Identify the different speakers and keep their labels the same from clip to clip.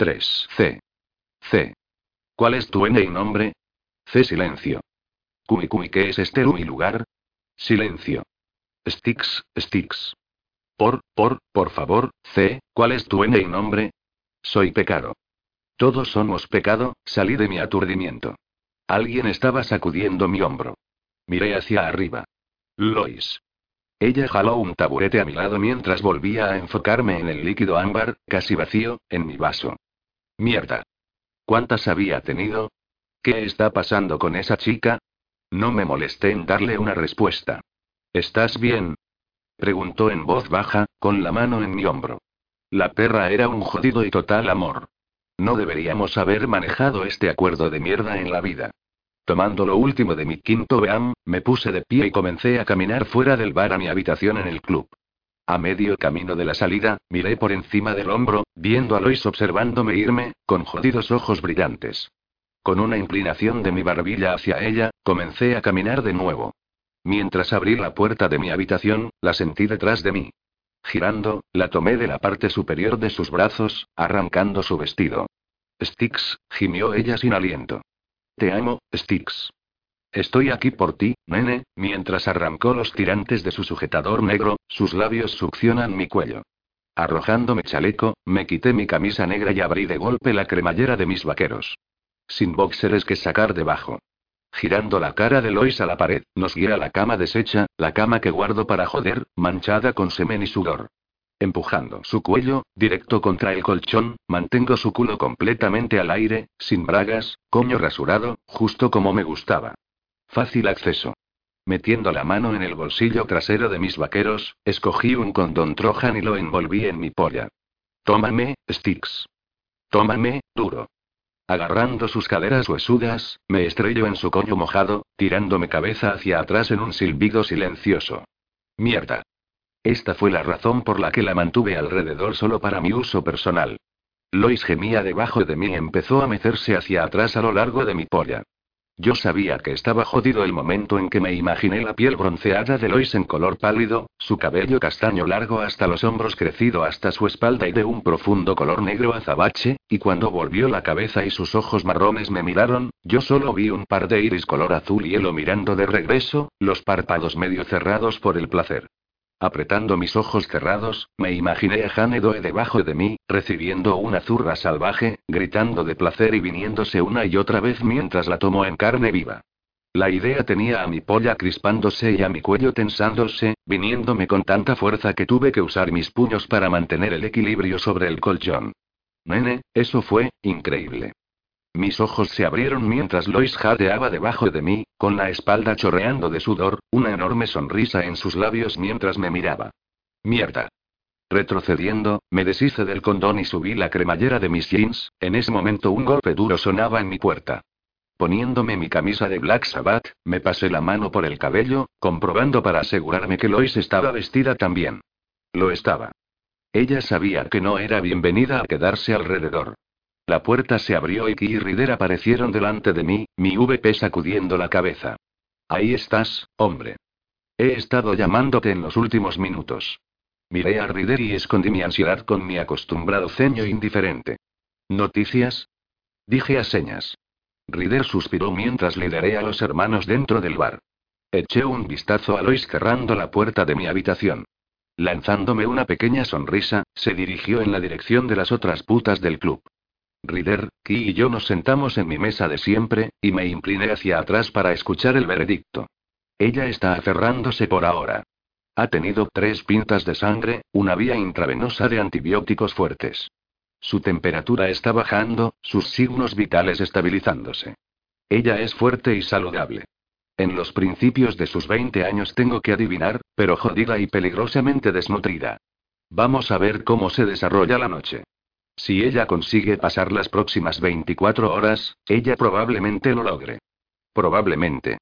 Speaker 1: 3. C. C. ¿Cuál es tu N y nombre? C. Silencio. Kumi Kumi, ¿qué es este y lugar? Silencio. Sticks, Sticks. Por, por, por favor, C, ¿cuál es tu N y nombre? Soy pecado. Todos somos pecado, salí de mi aturdimiento. Alguien estaba sacudiendo mi hombro. Miré hacia arriba. Lois. Ella jaló un taburete a mi lado mientras volvía a enfocarme en el líquido ámbar, casi vacío, en mi vaso. Mierda. ¿Cuántas había tenido? ¿Qué está pasando con esa chica? No me molesté en darle una respuesta. ¿Estás bien? Preguntó en voz baja, con la mano en mi hombro. La perra era un jodido y total amor. No deberíamos haber manejado este acuerdo de mierda en la vida. Tomando lo último de mi quinto BAM, me puse de pie y comencé a caminar fuera del bar a mi habitación en el club. A medio camino de la salida, miré por encima del hombro, viendo a Lois observándome irme, con jodidos ojos brillantes. Con una inclinación de mi barbilla hacia ella, comencé a caminar de nuevo. Mientras abrí la puerta de mi habitación, la sentí detrás de mí. Girando, la tomé de la parte superior de sus brazos, arrancando su vestido. Sticks, gimió ella sin aliento. Te amo, Sticks. Estoy aquí por ti, nene, mientras arrancó los tirantes de su sujetador negro, sus labios succionan mi cuello. Arrojándome chaleco, me quité mi camisa negra y abrí de golpe la cremallera de mis vaqueros. Sin boxeres que sacar debajo. Girando la cara de Lois a la pared, nos guía a la cama deshecha, la cama que guardo para joder, manchada con semen y sudor. Empujando su cuello, directo contra el colchón, mantengo su culo completamente al aire, sin bragas, coño rasurado, justo como me gustaba. Fácil acceso. Metiendo la mano en el bolsillo trasero de mis vaqueros, escogí un condón Trojan y lo envolví en mi polla. Tómame, Sticks. Tómame, duro. Agarrando sus caderas huesudas, me estrello en su coño mojado, tirándome cabeza hacia atrás en un silbido silencioso. Mierda. Esta fue la razón por la que la mantuve alrededor solo para mi uso personal. Lois gemía debajo de mí y empezó a mecerse hacia atrás a lo largo de mi polla. Yo sabía que estaba jodido el momento en que me imaginé la piel bronceada de Lois en color pálido, su cabello castaño largo hasta los hombros crecido hasta su espalda y de un profundo color negro azabache, y cuando volvió la cabeza y sus ojos marrones me miraron, yo solo vi un par de iris color azul hielo mirando de regreso, los párpados medio cerrados por el placer. Apretando mis ojos cerrados, me imaginé a Hanedoe debajo de mí, recibiendo una zurra salvaje, gritando de placer y viniéndose una y otra vez mientras la tomó en carne viva. La idea tenía a mi polla crispándose y a mi cuello tensándose, viniéndome con tanta fuerza que tuve que usar mis puños para mantener el equilibrio sobre el colchón. Nene, eso fue, increíble. Mis ojos se abrieron mientras Lois jadeaba debajo de mí, con la espalda chorreando de sudor, una enorme sonrisa en sus labios mientras me miraba. Mierda. Retrocediendo, me deshice del condón y subí la cremallera de mis jeans, en ese momento un golpe duro sonaba en mi puerta. Poniéndome mi camisa de Black Sabbath, me pasé la mano por el cabello, comprobando para asegurarme que Lois estaba vestida también. Lo estaba. Ella sabía que no era bienvenida a quedarse alrededor. La puerta se abrió y Ki y Rider aparecieron delante de mí, mi VP sacudiendo la cabeza. Ahí estás, hombre. He estado llamándote en los últimos minutos. Miré a Rider y escondí mi ansiedad con mi acostumbrado ceño indiferente. ¿Noticias? Dije a señas. Rider suspiró mientras lideré a los hermanos dentro del bar. Eché un vistazo a Lois cerrando la puerta de mi habitación. Lanzándome una pequeña sonrisa, se dirigió en la dirección de las otras putas del club. Rider, Ki y yo nos sentamos en mi mesa de siempre, y me incliné hacia atrás para escuchar el veredicto. Ella está aferrándose por ahora. Ha tenido tres pintas de sangre, una vía intravenosa de antibióticos fuertes. Su temperatura está bajando, sus signos vitales estabilizándose. Ella es fuerte y saludable. En los principios de sus 20 años tengo que adivinar, pero jodida y peligrosamente desnutrida. Vamos a ver cómo se desarrolla la noche. Si ella consigue pasar las próximas 24 horas, ella probablemente lo logre. Probablemente.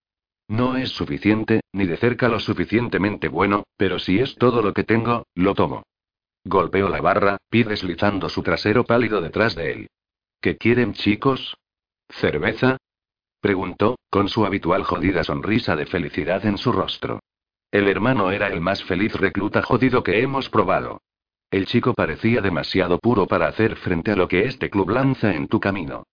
Speaker 1: No es suficiente, ni de cerca lo suficientemente bueno, pero si es todo lo que tengo, lo tomo. Golpeó la barra, Pi deslizando su trasero pálido detrás de él. ¿Qué quieren, chicos? ¿Cerveza? Preguntó, con su habitual jodida sonrisa de felicidad en su rostro. El hermano era el más feliz recluta jodido que hemos probado. El chico parecía demasiado puro para hacer frente a lo que este club lanza en tu camino.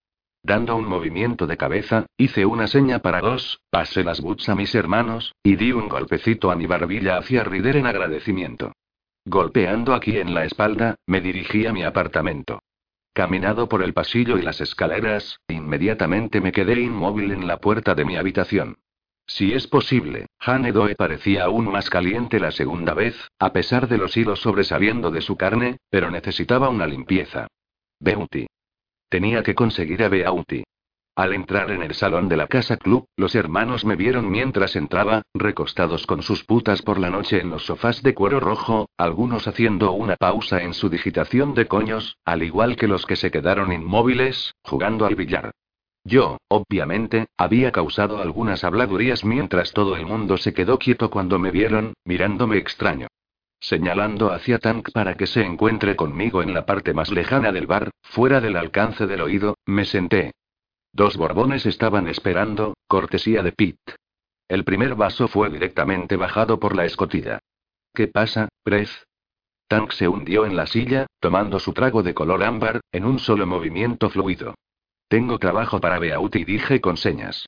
Speaker 1: Dando un movimiento de cabeza, hice una seña para dos, pasé las boots a mis hermanos, y di un golpecito a mi barbilla hacia Rider en agradecimiento. Golpeando aquí en la espalda, me dirigí a mi apartamento. Caminado por el pasillo y las escaleras, inmediatamente me quedé inmóvil en la puerta de mi habitación. Si es posible, Hanedoe parecía aún más caliente la segunda vez, a pesar de los hilos sobresaliendo de su carne, pero necesitaba una limpieza. Beauty. Tenía que conseguir a Beauty. Al entrar en el salón de la casa club, los hermanos me vieron mientras entraba, recostados con sus putas por la noche en los sofás de cuero rojo, algunos haciendo una pausa en su digitación de coños, al igual que los que se quedaron inmóviles, jugando al billar. Yo, obviamente, había causado algunas habladurías mientras todo el mundo se quedó quieto cuando me vieron, mirándome extraño. Señalando hacia Tank para que se encuentre conmigo en la parte más lejana del bar, fuera del alcance del oído, me senté, Dos borbones estaban esperando, cortesía de Pete. El primer vaso fue directamente bajado por la escotilla. ¿Qué pasa, Prez? Tank se hundió en la silla, tomando su trago de color ámbar, en un solo movimiento fluido. Tengo trabajo para Beauty, dije con señas.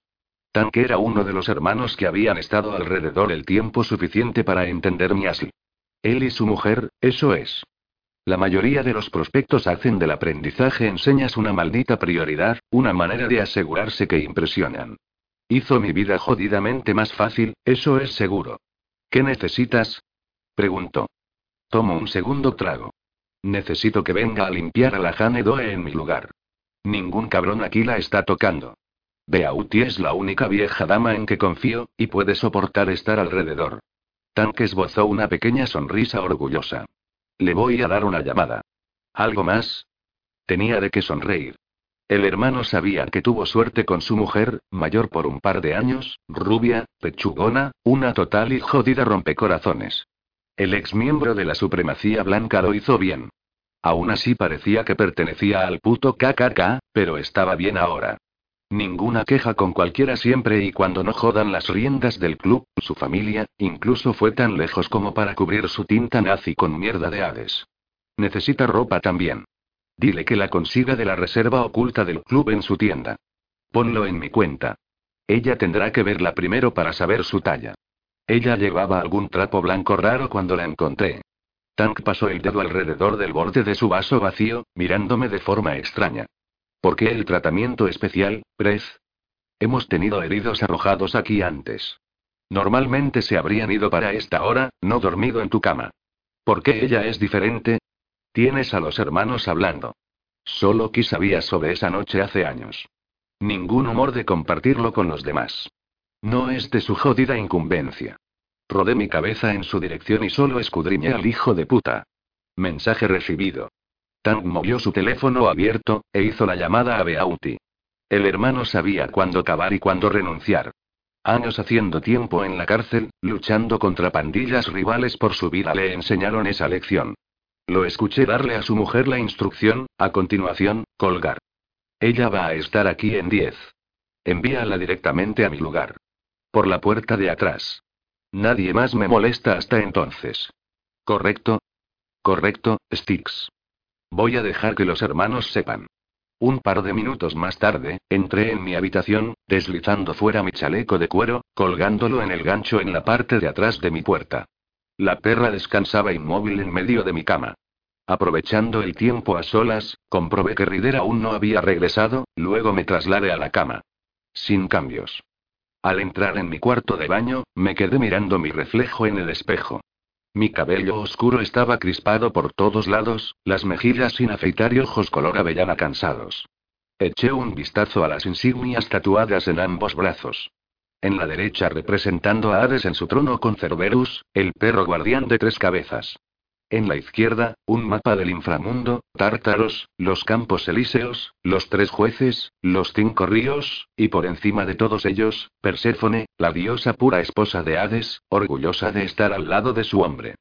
Speaker 1: Tank era uno de los hermanos que habían estado alrededor el tiempo suficiente para entender mi así. Él y su mujer, eso es. La mayoría de los prospectos hacen del aprendizaje enseñas una maldita prioridad, una manera de asegurarse que impresionan. Hizo mi vida jodidamente más fácil, eso es seguro. ¿Qué necesitas? preguntó. Tomo un segundo trago. Necesito que venga a limpiar a la Jane Doe en mi lugar. Ningún cabrón aquí la está tocando. Beauty es la única vieja dama en que confío, y puede soportar estar alrededor. Tank esbozó una pequeña sonrisa orgullosa. Le voy a dar una llamada. ¿Algo más? Tenía de qué sonreír. El hermano sabía que tuvo suerte con su mujer, mayor por un par de años, rubia, pechugona, una total y jodida rompecorazones. El ex miembro de la supremacía blanca lo hizo bien. Aún así parecía que pertenecía al puto KKK, pero estaba bien ahora. Ninguna queja con cualquiera siempre y cuando no jodan las riendas del club, su familia, incluso fue tan lejos como para cubrir su tinta nazi con mierda de Hades. Necesita ropa también. Dile que la consiga de la reserva oculta del club en su tienda. Ponlo en mi cuenta. Ella tendrá que verla primero para saber su talla. Ella llevaba algún trapo blanco raro cuando la encontré. Tank pasó el dedo alrededor del borde de su vaso vacío, mirándome de forma extraña. ¿Por qué el tratamiento especial, Prez? Hemos tenido heridos arrojados aquí antes. Normalmente se habrían ido para esta hora, no dormido en tu cama. ¿Por qué ella es diferente? Tienes a los hermanos hablando. Solo Ki sabía sobre esa noche hace años. Ningún humor de compartirlo con los demás. No es de su jodida incumbencia. Rodé mi cabeza en su dirección y solo escudriñé al hijo de puta. Mensaje recibido. Tank movió su teléfono abierto, e hizo la llamada a Beauty. El hermano sabía cuándo acabar y cuándo renunciar. Años haciendo tiempo en la cárcel, luchando contra pandillas rivales por su vida le enseñaron esa lección. Lo escuché darle a su mujer la instrucción, a continuación, colgar. Ella va a estar aquí en 10. Envíala directamente a mi lugar. Por la puerta de atrás. Nadie más me molesta hasta entonces. ¿Correcto? Correcto, Sticks. Voy a dejar que los hermanos sepan. Un par de minutos más tarde, entré en mi habitación, deslizando fuera mi chaleco de cuero, colgándolo en el gancho en la parte de atrás de mi puerta. La perra descansaba inmóvil en medio de mi cama. Aprovechando el tiempo a solas, comprobé que Rider aún no había regresado, luego me trasladé a la cama. Sin cambios. Al entrar en mi cuarto de baño, me quedé mirando mi reflejo en el espejo. Mi cabello oscuro estaba crispado por todos lados, las mejillas sin afeitar y ojos color avellana cansados. Eché un vistazo a las insignias tatuadas en ambos brazos. En la derecha representando a Hades en su trono con Cerberus, el perro guardián de tres cabezas. En la izquierda, un mapa del inframundo, Tártaros, los campos elíseos, los tres jueces, los cinco ríos, y por encima de todos ellos, Perséfone, la diosa pura esposa de Hades, orgullosa de estar al lado de su hombre.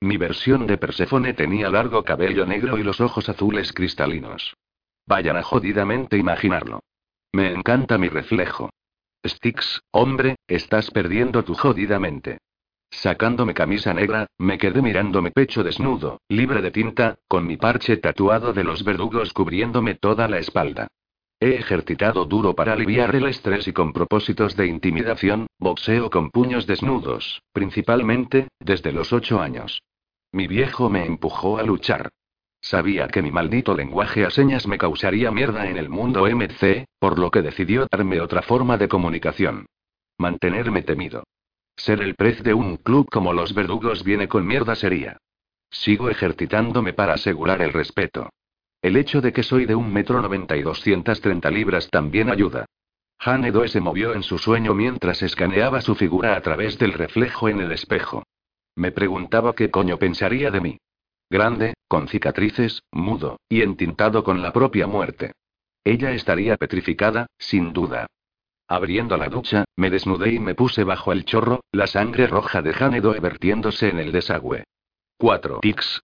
Speaker 1: Mi versión de Perséfone tenía largo cabello negro y los ojos azules cristalinos. Vayan a jodidamente imaginarlo. Me encanta mi reflejo. Styx, hombre, estás perdiendo tu jodida mente. Sacándome camisa negra, me quedé mirando mi pecho desnudo, libre de tinta, con mi parche tatuado de los verdugos cubriéndome toda la espalda. He ejercitado duro para aliviar el estrés y con propósitos de intimidación, boxeo con puños desnudos, principalmente, desde los ocho años. Mi viejo me empujó a luchar. Sabía que mi maldito lenguaje a señas me causaría mierda en el mundo MC, por lo que decidió darme otra forma de comunicación. Mantenerme temido. Ser el prez de un club como los verdugos viene con mierda sería. Sigo ejercitándome para asegurar el respeto. El hecho de que soy de un metro noventa y 230 libras también ayuda. Hanedo se movió en su sueño mientras escaneaba su figura a través del reflejo en el espejo. Me preguntaba qué coño pensaría de mí. Grande, con cicatrices, mudo, y entintado con la propia muerte. Ella estaría petrificada, sin duda. Abriendo la ducha, me desnudé y me puse bajo el chorro, la sangre roja de Hanedoe vertiéndose en el desagüe. 4 tics.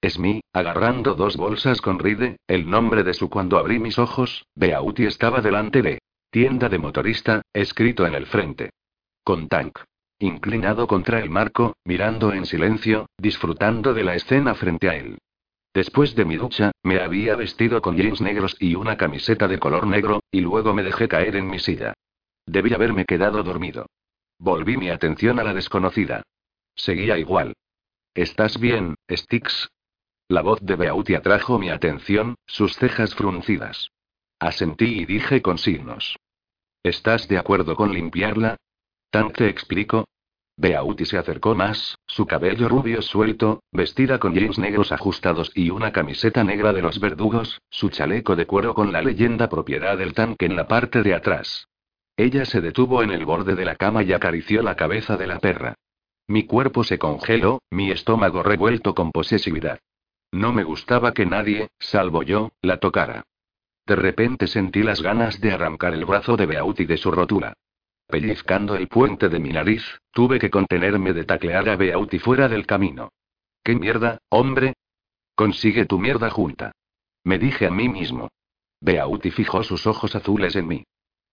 Speaker 1: Esmí, agarrando dos bolsas con Ride, el nombre de su cuando abrí mis ojos, Beauty estaba delante de. Tienda de motorista, escrito en el frente. Con tank. Inclinado contra el marco, mirando en silencio, disfrutando de la escena frente a él. Después de mi ducha, me había vestido con jeans negros y una camiseta de color negro, y luego me dejé caer en mi silla. Debí haberme quedado dormido. Volví mi atención a la desconocida. Seguía igual. ¿Estás bien, Styx? La voz de Beauty atrajo mi atención, sus cejas fruncidas. Asentí y dije con signos. ¿Estás de acuerdo con limpiarla? ¿Tan te explico? Beauty se acercó más, su cabello rubio suelto, vestida con jeans negros ajustados y una camiseta negra de los verdugos, su chaleco de cuero con la leyenda propiedad del tanque en la parte de atrás. Ella se detuvo en el borde de la cama y acarició la cabeza de la perra. Mi cuerpo se congeló, mi estómago revuelto con posesividad. No me gustaba que nadie, salvo yo, la tocara. De repente sentí las ganas de arrancar el brazo de Beauty de su rotura. Pellizcando el puente de mi nariz, tuve que contenerme de taclear a Beauty fuera del camino. ¿Qué mierda, hombre? Consigue tu mierda junta. Me dije a mí mismo. Beauty fijó sus ojos azules en mí.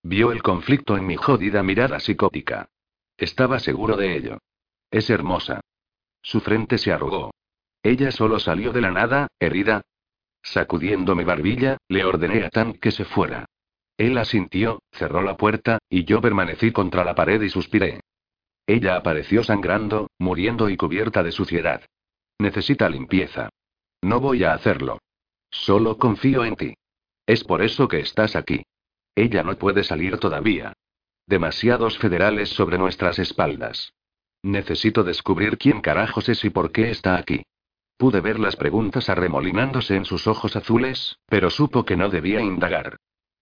Speaker 1: Vio el conflicto en mi jodida mirada psicótica. Estaba seguro de ello. Es hermosa. Su frente se arrugó. Ella solo salió de la nada, herida. Sacudiendo mi barbilla, le ordené a Tan que se fuera. Él asintió, cerró la puerta, y yo permanecí contra la pared y suspiré. Ella apareció sangrando, muriendo y cubierta de suciedad. Necesita limpieza. No voy a hacerlo. Solo confío en ti. Es por eso que estás aquí. Ella no puede salir todavía. Demasiados federales sobre nuestras espaldas. Necesito descubrir quién carajos es y por qué está aquí. Pude ver las preguntas arremolinándose en sus ojos azules, pero supo que no debía indagar.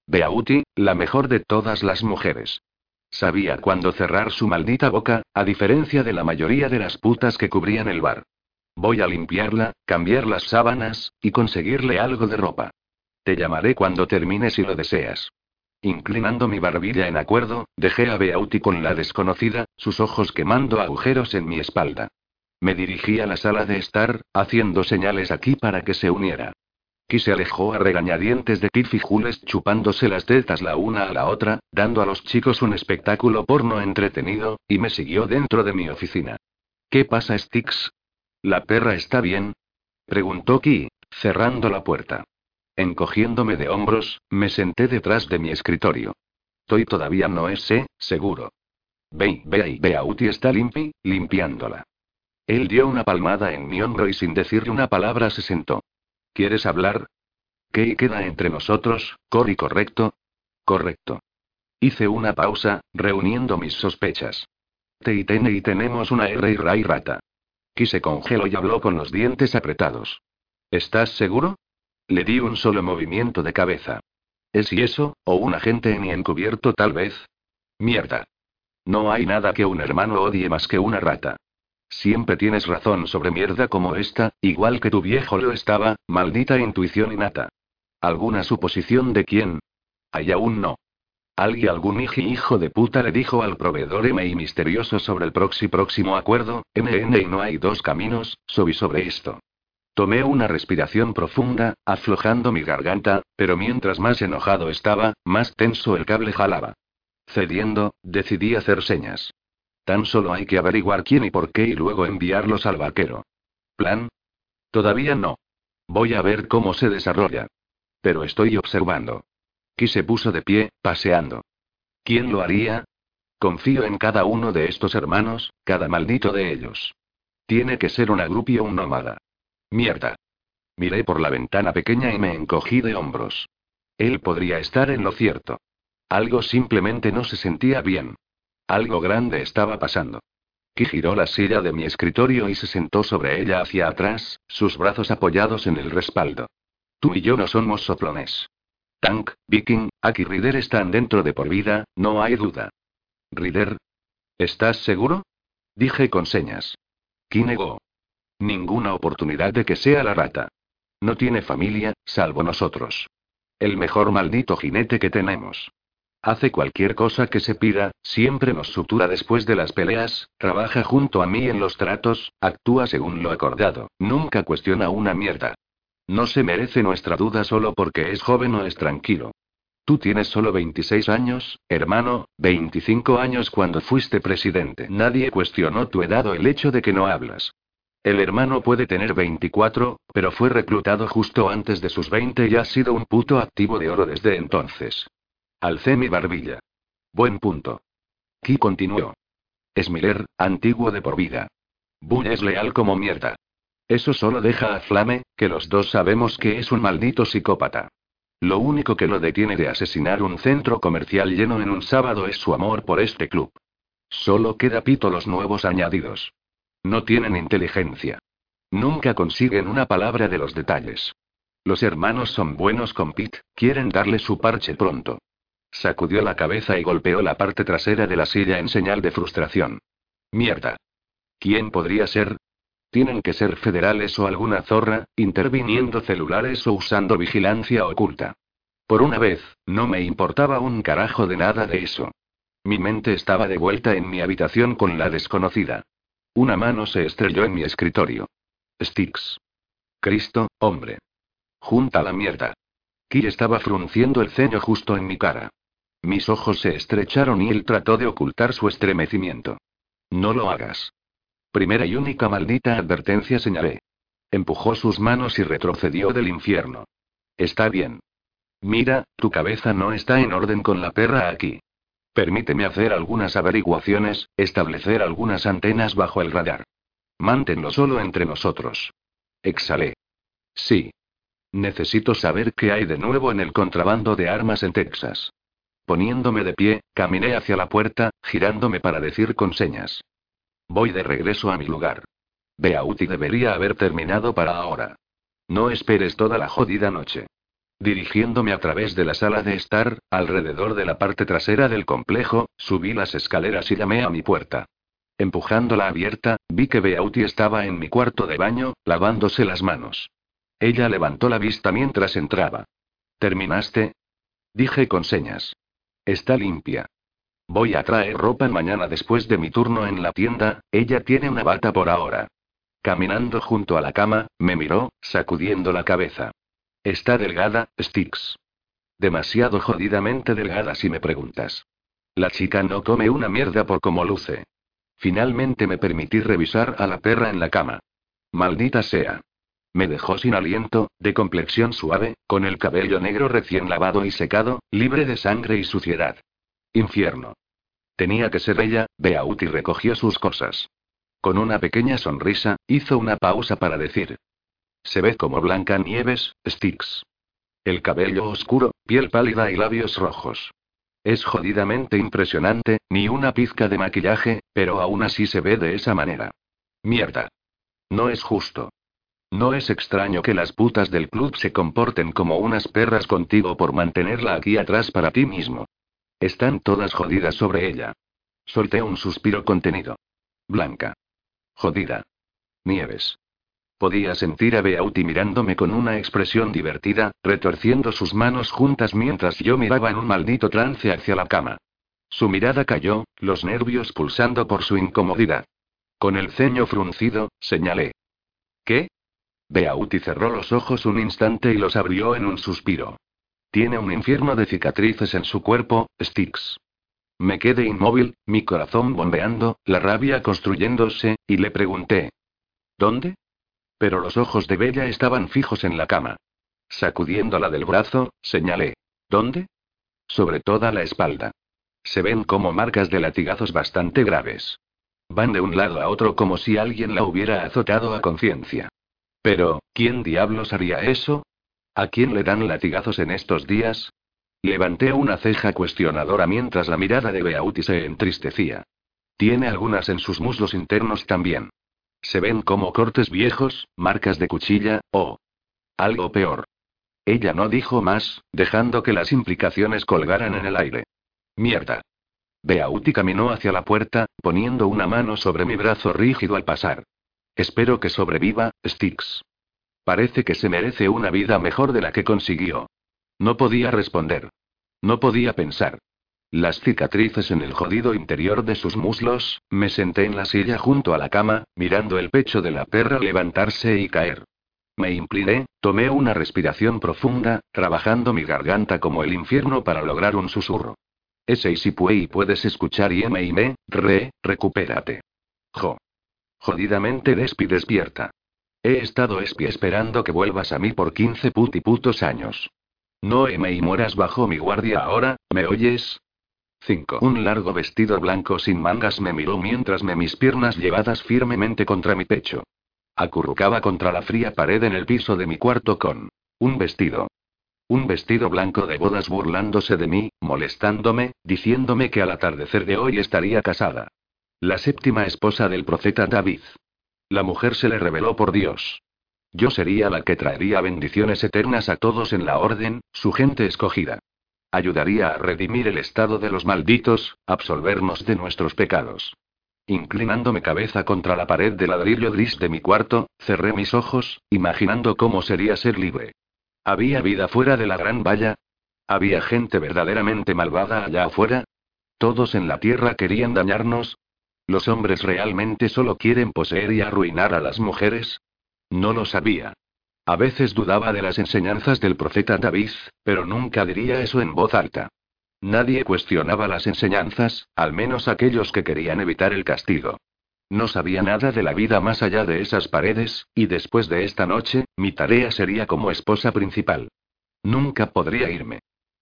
Speaker 1: Beauty, la mejor de todas las mujeres. Sabía cuándo cerrar su maldita boca, a diferencia de la mayoría de las putas que cubrían el bar. Voy a limpiarla, cambiar las sábanas, y conseguirle algo de ropa. Te llamaré cuando termine si lo deseas. Inclinando mi barbilla en acuerdo, dejé a Beauty con la desconocida, sus ojos quemando agujeros en mi espalda. Me dirigí a la sala de estar, haciendo señales aquí para que se uniera. Ki se alejó a regañadientes de Kif y Jules chupándose las tetas la una a la otra, dando a los chicos un espectáculo porno entretenido, y me siguió dentro de mi oficina. ¿Qué pasa, Stix? ¿La perra está bien? preguntó Ki, cerrando la puerta. Encogiéndome de hombros, me senté detrás de mi escritorio. Toy todavía no es, ¿eh? seguro. Ve, ve y Beauty está limpi, limpiándola. Él dio una palmada en mi hombro y sin decirle una palabra se sentó. ¿Quieres hablar? ¿Qué queda entre nosotros, Cory correcto? Correcto. Hice una pausa, reuniendo mis sospechas. Te y tene y tenemos una R y Ray rata. Quise congeló y habló con los dientes apretados. ¿Estás seguro? Le di un solo movimiento de cabeza. ¿Es y eso, o un agente ni encubierto tal vez? Mierda. No hay nada que un hermano odie más que una rata. Siempre tienes razón sobre mierda como esta, igual que tu viejo lo estaba, maldita intuición innata. ¿Alguna suposición de quién? Hay aún no. Alguien algún hijo de puta le dijo al proveedor M misterioso sobre el próximo próximo acuerdo, MN y no hay dos caminos, soy sobre esto. Tomé una respiración profunda, aflojando mi garganta, pero mientras más enojado estaba, más tenso el cable jalaba. Cediendo, decidí hacer señas. Tan solo hay que averiguar quién y por qué y luego enviarlos al vaquero. ¿Plan? Todavía no. Voy a ver cómo se desarrolla. Pero estoy observando. Ki se puso de pie, paseando. ¿Quién lo haría? Confío en cada uno de estos hermanos, cada maldito de ellos. Tiene que ser un agrupio o un nómada. Mierda. Miré por la ventana pequeña y me encogí de hombros. Él podría estar en lo cierto. Algo simplemente no se sentía bien. Algo grande estaba pasando. Ki giró la silla de mi escritorio y se sentó sobre ella hacia atrás, sus brazos apoyados en el respaldo. Tú y yo no somos soplones. Tank, Viking, Aki Rider están dentro de por vida, no hay duda. Rider. ¿Estás seguro? Dije con señas. Ki negó. Ninguna oportunidad de que sea la rata. No tiene familia, salvo nosotros. El mejor maldito jinete que tenemos. Hace cualquier cosa que se pida, siempre nos sutura después de las peleas, trabaja junto a mí en los tratos, actúa según lo acordado, nunca cuestiona una mierda. No se merece nuestra duda solo porque es joven o es tranquilo. Tú tienes solo 26 años, hermano, 25 años cuando fuiste presidente. Nadie cuestionó tu edad o el hecho de que no hablas. El hermano puede tener 24, pero fue reclutado justo antes de sus 20 y ha sido un puto activo de oro desde entonces. Alcé mi barbilla. Buen punto. Ki continuó. Es Miller, antiguo de por vida. Bull es leal como mierda. Eso solo deja a Flame, que los dos sabemos que es un maldito psicópata. Lo único que lo detiene de asesinar un centro comercial lleno en un sábado es su amor por este club. Solo queda Pito los nuevos añadidos. No tienen inteligencia. Nunca consiguen una palabra de los detalles. Los hermanos son buenos con Pete, quieren darle su parche pronto. Sacudió la cabeza y golpeó la parte trasera de la silla en señal de frustración. Mierda. ¿Quién podría ser? Tienen que ser federales o alguna zorra, interviniendo celulares o usando vigilancia oculta. Por una vez, no me importaba un carajo de nada de eso. Mi mente estaba de vuelta en mi habitación con la desconocida. Una mano se estrelló en mi escritorio. Sticks. Cristo, hombre. Junta la mierda. Ki estaba frunciendo el ceño justo en mi cara. Mis ojos se estrecharon y él trató de ocultar su estremecimiento. No lo hagas. Primera y única maldita advertencia señalé. Empujó sus manos y retrocedió del infierno. Está bien. Mira, tu cabeza no está en orden con la perra aquí. Permíteme hacer algunas averiguaciones, establecer algunas antenas bajo el radar. Mántenlo solo entre nosotros. Exhalé. Sí. Necesito saber qué hay de nuevo en el contrabando de armas en Texas. Poniéndome de pie, caminé hacia la puerta, girándome para decir con señas. Voy de regreso a mi lugar. Beauty debería haber terminado para ahora. No esperes toda la jodida noche. Dirigiéndome a través de la sala de estar, alrededor de la parte trasera del complejo, subí las escaleras y llamé a mi puerta. Empujándola abierta, vi que Beauty estaba en mi cuarto de baño, lavándose las manos. Ella levantó la vista mientras entraba. ¿Terminaste? Dije con señas. Está limpia. Voy a traer ropa mañana después de mi turno en la tienda, ella tiene una bata por ahora. Caminando junto a la cama, me miró, sacudiendo la cabeza. Está delgada, Sticks. Demasiado jodidamente delgada si me preguntas. La chica no come una mierda por cómo luce. Finalmente me permití revisar a la perra en la cama. Maldita sea. Me dejó sin aliento, de complexión suave, con el cabello negro recién lavado y secado, libre de sangre y suciedad. Infierno. Tenía que ser ella, Beauty recogió sus cosas. Con una pequeña sonrisa, hizo una pausa para decir. Se ve como Blanca Nieves, Sticks. El cabello oscuro, piel pálida y labios rojos. Es jodidamente impresionante, ni una pizca de maquillaje, pero aún así se ve de esa manera. Mierda. No es justo. No es extraño que las putas del club se comporten como unas perras contigo por mantenerla aquí atrás para ti mismo. Están todas jodidas sobre ella. Solté un suspiro contenido. Blanca. Jodida. Nieves. Podía sentir a Beauty mirándome con una expresión divertida, retorciendo sus manos juntas mientras yo miraba en un maldito trance hacia la cama. Su mirada cayó, los nervios pulsando por su incomodidad. Con el ceño fruncido, señalé. ¿Qué? Beauty cerró los ojos un instante y los abrió en un suspiro. Tiene un infierno de cicatrices en su cuerpo, Sticks. Me quedé inmóvil, mi corazón bombeando, la rabia construyéndose, y le pregunté. ¿Dónde? Pero los ojos de Bella estaban fijos en la cama. Sacudiéndola del brazo, señalé. ¿Dónde? Sobre toda la espalda. Se ven como marcas de latigazos bastante graves. Van de un lado a otro como si alguien la hubiera azotado a conciencia. Pero, ¿quién diablos haría eso? ¿A quién le dan latigazos en estos días? Levanté una ceja cuestionadora mientras la mirada de Beauty se entristecía. Tiene algunas en sus muslos internos también. Se ven como cortes viejos, marcas de cuchilla, o algo peor. Ella no dijo más, dejando que las implicaciones colgaran en el aire. Mierda. Beauty caminó hacia la puerta, poniendo una mano sobre mi brazo rígido al pasar. Espero que sobreviva, Styx. Parece que se merece una vida mejor de la que consiguió. No podía responder. No podía pensar. Las cicatrices en el jodido interior de sus muslos, me senté en la silla junto a la cama, mirando el pecho de la perra levantarse y caer. Me incliné, tomé una respiración profunda, trabajando mi garganta como el infierno para lograr un susurro. Ese y si puedes escuchar y me y me, re, recupérate. Jo. Jodidamente Despi despierta. He estado Espi esperando que vuelvas a mí por 15 puti putos años. No me y mueras bajo mi guardia ahora, ¿me oyes? 5. Un largo vestido blanco sin mangas me miró mientras me mis piernas llevadas firmemente contra mi pecho. Acurrucaba contra la fría pared en el piso de mi cuarto con un vestido. Un vestido blanco de bodas burlándose de mí, molestándome, diciéndome que al atardecer de hoy estaría casada. La séptima esposa del profeta David. La mujer se le reveló por Dios. Yo sería la que traería bendiciones eternas a todos en la orden, su gente escogida. Ayudaría a redimir el estado de los malditos, absolvernos de nuestros pecados. Inclinándome cabeza contra la pared de ladrillo gris de mi cuarto, cerré mis ojos, imaginando cómo sería ser libre. ¿Había vida fuera de la gran valla? ¿Había gente verdaderamente malvada allá afuera? ¿Todos en la tierra querían dañarnos? ¿Los hombres realmente solo quieren poseer y arruinar a las mujeres? No lo sabía. A veces dudaba de las enseñanzas del profeta David, pero nunca diría eso en voz alta. Nadie cuestionaba las enseñanzas, al menos aquellos que querían evitar el castigo. No sabía nada de la vida más allá de esas paredes, y después de esta noche, mi tarea sería como esposa principal. Nunca podría irme.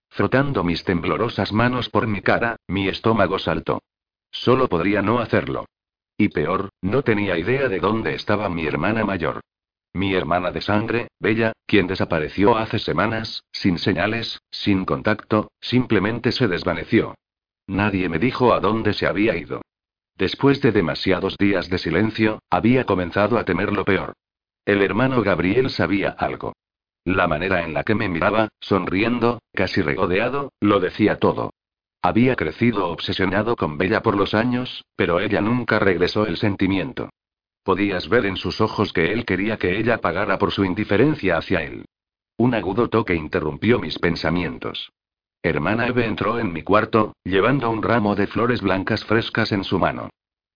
Speaker 1: Frotando mis temblorosas manos por mi cara, mi estómago saltó. Solo podría no hacerlo. Y peor, no tenía idea de dónde estaba mi hermana mayor. Mi hermana de sangre, Bella, quien desapareció hace semanas, sin señales, sin contacto, simplemente se desvaneció. Nadie me dijo a dónde se había ido. Después de demasiados días de silencio, había comenzado a temer lo peor. El hermano Gabriel sabía algo. La manera en la que me miraba, sonriendo, casi regodeado, lo decía todo. Había crecido obsesionado con Bella por los años, pero ella nunca regresó el sentimiento. Podías ver en sus ojos que él quería que ella pagara por su indiferencia hacia él. Un agudo toque interrumpió mis pensamientos. Hermana Eve entró en mi cuarto, llevando un ramo de flores blancas frescas en su mano.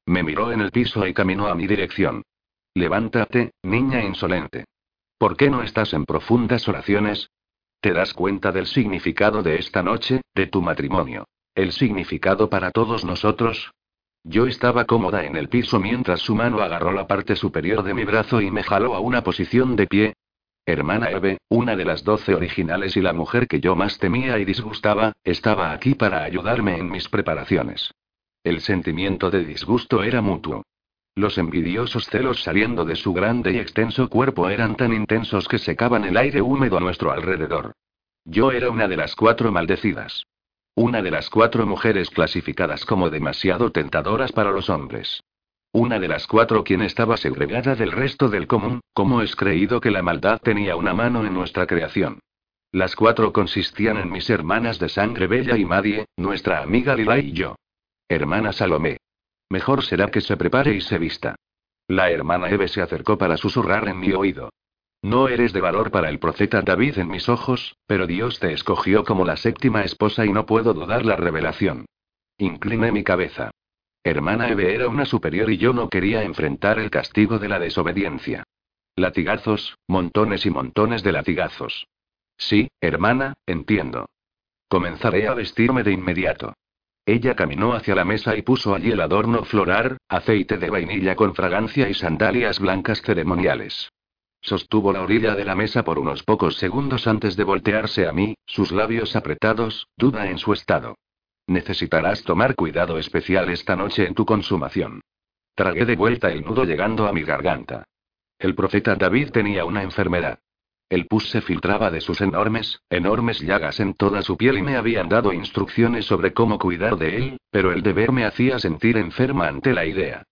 Speaker 1: Me miró en el piso y caminó a mi dirección. Levántate, niña insolente. ¿Por qué no estás en profundas oraciones? ¿Te das cuenta del significado de esta noche, de tu matrimonio? ¿El significado para todos nosotros? Yo estaba cómoda en el piso mientras su mano agarró la parte superior de mi brazo y me jaló a una posición de pie. Hermana Eve, una de las doce originales y la mujer que yo más temía y disgustaba, estaba aquí para ayudarme en mis preparaciones. El sentimiento de disgusto era mutuo. Los envidiosos celos saliendo de su grande y extenso cuerpo eran tan intensos que secaban el aire húmedo a nuestro alrededor. Yo era una de las cuatro maldecidas. Una de las cuatro mujeres clasificadas como demasiado tentadoras para los hombres. Una de las cuatro quien estaba segregada del resto del común, como es creído que la maldad tenía una mano en nuestra creación. Las cuatro consistían en mis hermanas de sangre Bella y Madie, nuestra amiga Lila y yo. Hermana Salomé. Mejor será que se prepare y se vista. La hermana Eve se acercó para susurrar en mi oído. No eres de valor para el profeta David en mis ojos, pero Dios te escogió como la séptima esposa y no puedo dudar la revelación. Incliné mi cabeza. Hermana Eve era una superior y yo no quería enfrentar el castigo de la desobediencia. Latigazos, montones y montones de latigazos. Sí, hermana, entiendo. Comenzaré a vestirme de inmediato. Ella caminó hacia la mesa y puso allí el adorno floral, aceite de vainilla con fragancia y sandalias blancas ceremoniales. Sostuvo la orilla de la mesa por unos pocos segundos antes de voltearse a mí, sus labios apretados, duda en su estado. Necesitarás tomar cuidado especial esta noche en tu consumación. Tragué de vuelta el nudo llegando a mi garganta. El profeta David tenía una enfermedad. El pus se filtraba de sus enormes, enormes llagas en toda su piel y me habían dado instrucciones sobre cómo cuidar de él, pero el deber me hacía sentir enferma ante la idea.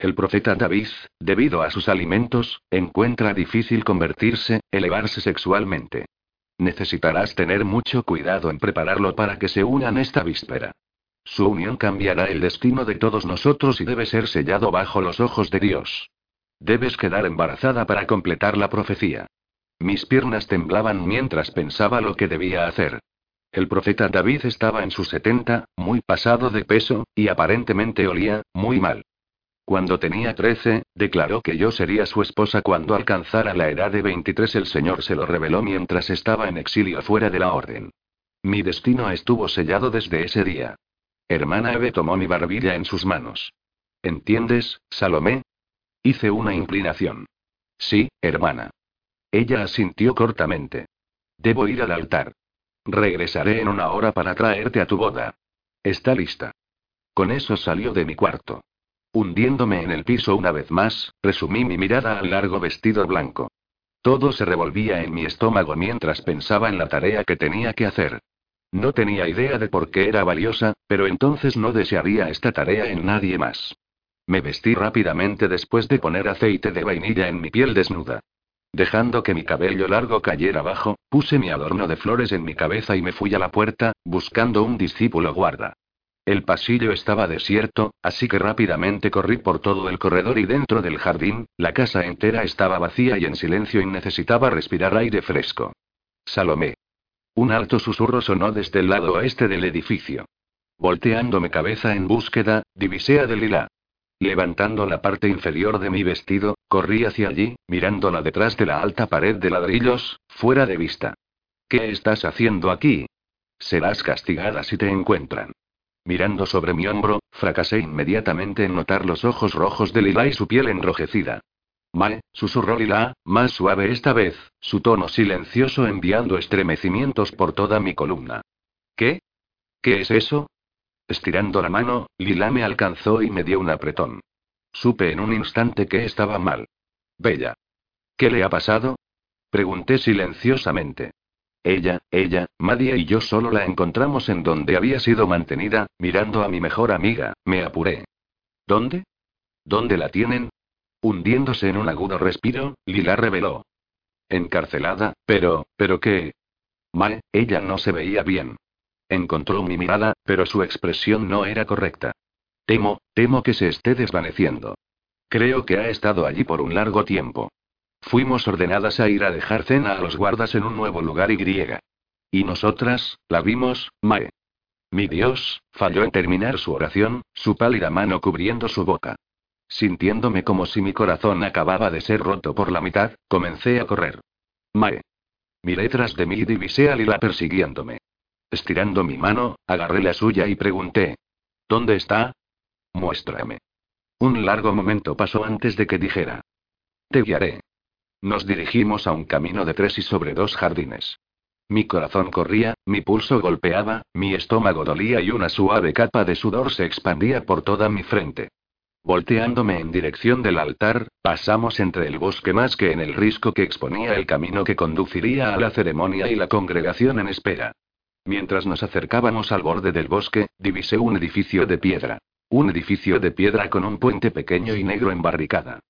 Speaker 1: El profeta David, debido a sus alimentos, encuentra difícil convertirse, elevarse sexualmente. Necesitarás tener mucho cuidado en prepararlo para que se unan esta víspera. Su unión cambiará el destino de todos nosotros y debe ser sellado bajo los ojos de Dios. Debes quedar embarazada para completar la profecía. Mis piernas temblaban mientras pensaba lo que debía hacer. El profeta David estaba en sus 70, muy pasado de peso, y aparentemente olía, muy mal. Cuando tenía 13, declaró que yo sería su esposa cuando alcanzara la edad de 23. El Señor se lo reveló mientras estaba en exilio fuera de la orden. Mi destino estuvo sellado desde ese día. Hermana Eve tomó mi barbilla en sus manos. ¿Entiendes, Salomé? Hice una inclinación. Sí, hermana. Ella asintió cortamente. Debo ir al altar. Regresaré en una hora para traerte a tu boda. Está lista. Con eso salió de mi cuarto. Hundiéndome en el piso una vez más, resumí mi mirada al largo vestido blanco. Todo se revolvía en mi estómago mientras pensaba en la tarea que tenía que hacer. No tenía idea de por qué era valiosa, pero entonces no desearía esta tarea en nadie más. Me vestí rápidamente después de poner aceite de vainilla en mi piel desnuda. Dejando que mi cabello largo cayera abajo, puse mi adorno de flores en mi cabeza y me fui a la puerta, buscando un discípulo guarda. El pasillo estaba desierto, así que rápidamente corrí por todo el corredor y dentro del jardín, la casa entera estaba vacía y en silencio y necesitaba respirar aire fresco. Salomé. Un alto susurro sonó desde el lado oeste del edificio. Volteándome cabeza en búsqueda, divisé a Delila. Levantando la parte inferior de mi vestido, corrí hacia allí, mirándola detrás de la alta pared de ladrillos, fuera de vista. ¿Qué estás haciendo aquí? Serás castigada si te encuentran. Mirando sobre mi hombro, fracasé inmediatamente en notar los ojos rojos de Lila y su piel enrojecida. Mae, susurró Lila, más suave esta vez, su tono silencioso enviando estremecimientos por toda mi columna. ¿Qué? ¿Qué es eso? Estirando la mano, Lila me alcanzó y me dio un apretón. Supe en un instante que estaba mal. Bella. ¿Qué le ha pasado? Pregunté silenciosamente. Ella, ella, Madia y yo solo la encontramos en donde había sido mantenida, mirando a mi mejor amiga, me apuré. ¿Dónde? ¿Dónde la tienen? Hundiéndose en un agudo respiro, Lila reveló. Encarcelada, pero, pero qué. Mae, ella no se veía bien. Encontró mi mirada, pero su expresión no era correcta. Temo, temo que se esté desvaneciendo. Creo que ha estado allí por un largo tiempo. Fuimos ordenadas a ir a dejar cena a los guardas en un nuevo lugar y griega. Y nosotras, la vimos, Mae. Mi Dios, falló en terminar su oración, su pálida mano cubriendo su boca. Sintiéndome como si mi corazón acababa de ser roto por la mitad, comencé a correr. Mae. Miré tras de mí y divisé a Lila persiguiéndome. Estirando mi mano, agarré la suya y pregunté. ¿Dónde está? Muéstrame. Un largo momento pasó antes de que dijera. Te guiaré. Nos dirigimos a un camino de tres y sobre dos jardines. Mi corazón corría, mi pulso golpeaba, mi estómago dolía y una suave capa de sudor se expandía por toda mi frente. Volteándome en dirección del altar, pasamos entre el bosque más que en el risco que exponía el camino que conduciría a la ceremonia y la congregación en espera. Mientras nos acercábamos al borde del bosque, divisé un edificio de piedra. Un edificio de piedra con un puente pequeño y negro en barricada.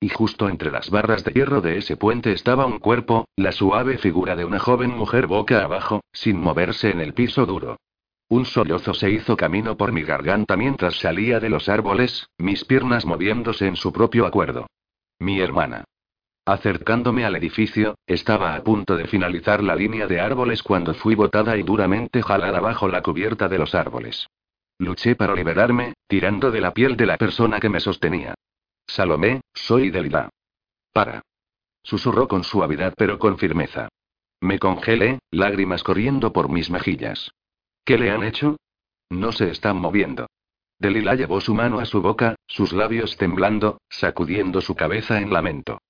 Speaker 1: Y justo entre las barras de hierro de ese puente estaba un cuerpo, la suave figura de una joven mujer boca abajo, sin moverse en el piso duro. Un sollozo se hizo camino por mi garganta mientras salía de los árboles, mis piernas moviéndose en su propio acuerdo. Mi hermana. Acercándome al edificio, estaba a punto de finalizar la línea de árboles cuando fui botada y duramente jalada bajo la cubierta de los árboles. Luché para liberarme, tirando de la piel de la persona que me sostenía. Salomé, soy Delila. Para. Susurró con suavidad pero con firmeza. Me congelé, lágrimas corriendo por mis mejillas. ¿Qué le han hecho? No se están moviendo. Delila llevó su mano a su boca, sus labios temblando, sacudiendo su cabeza en lamento.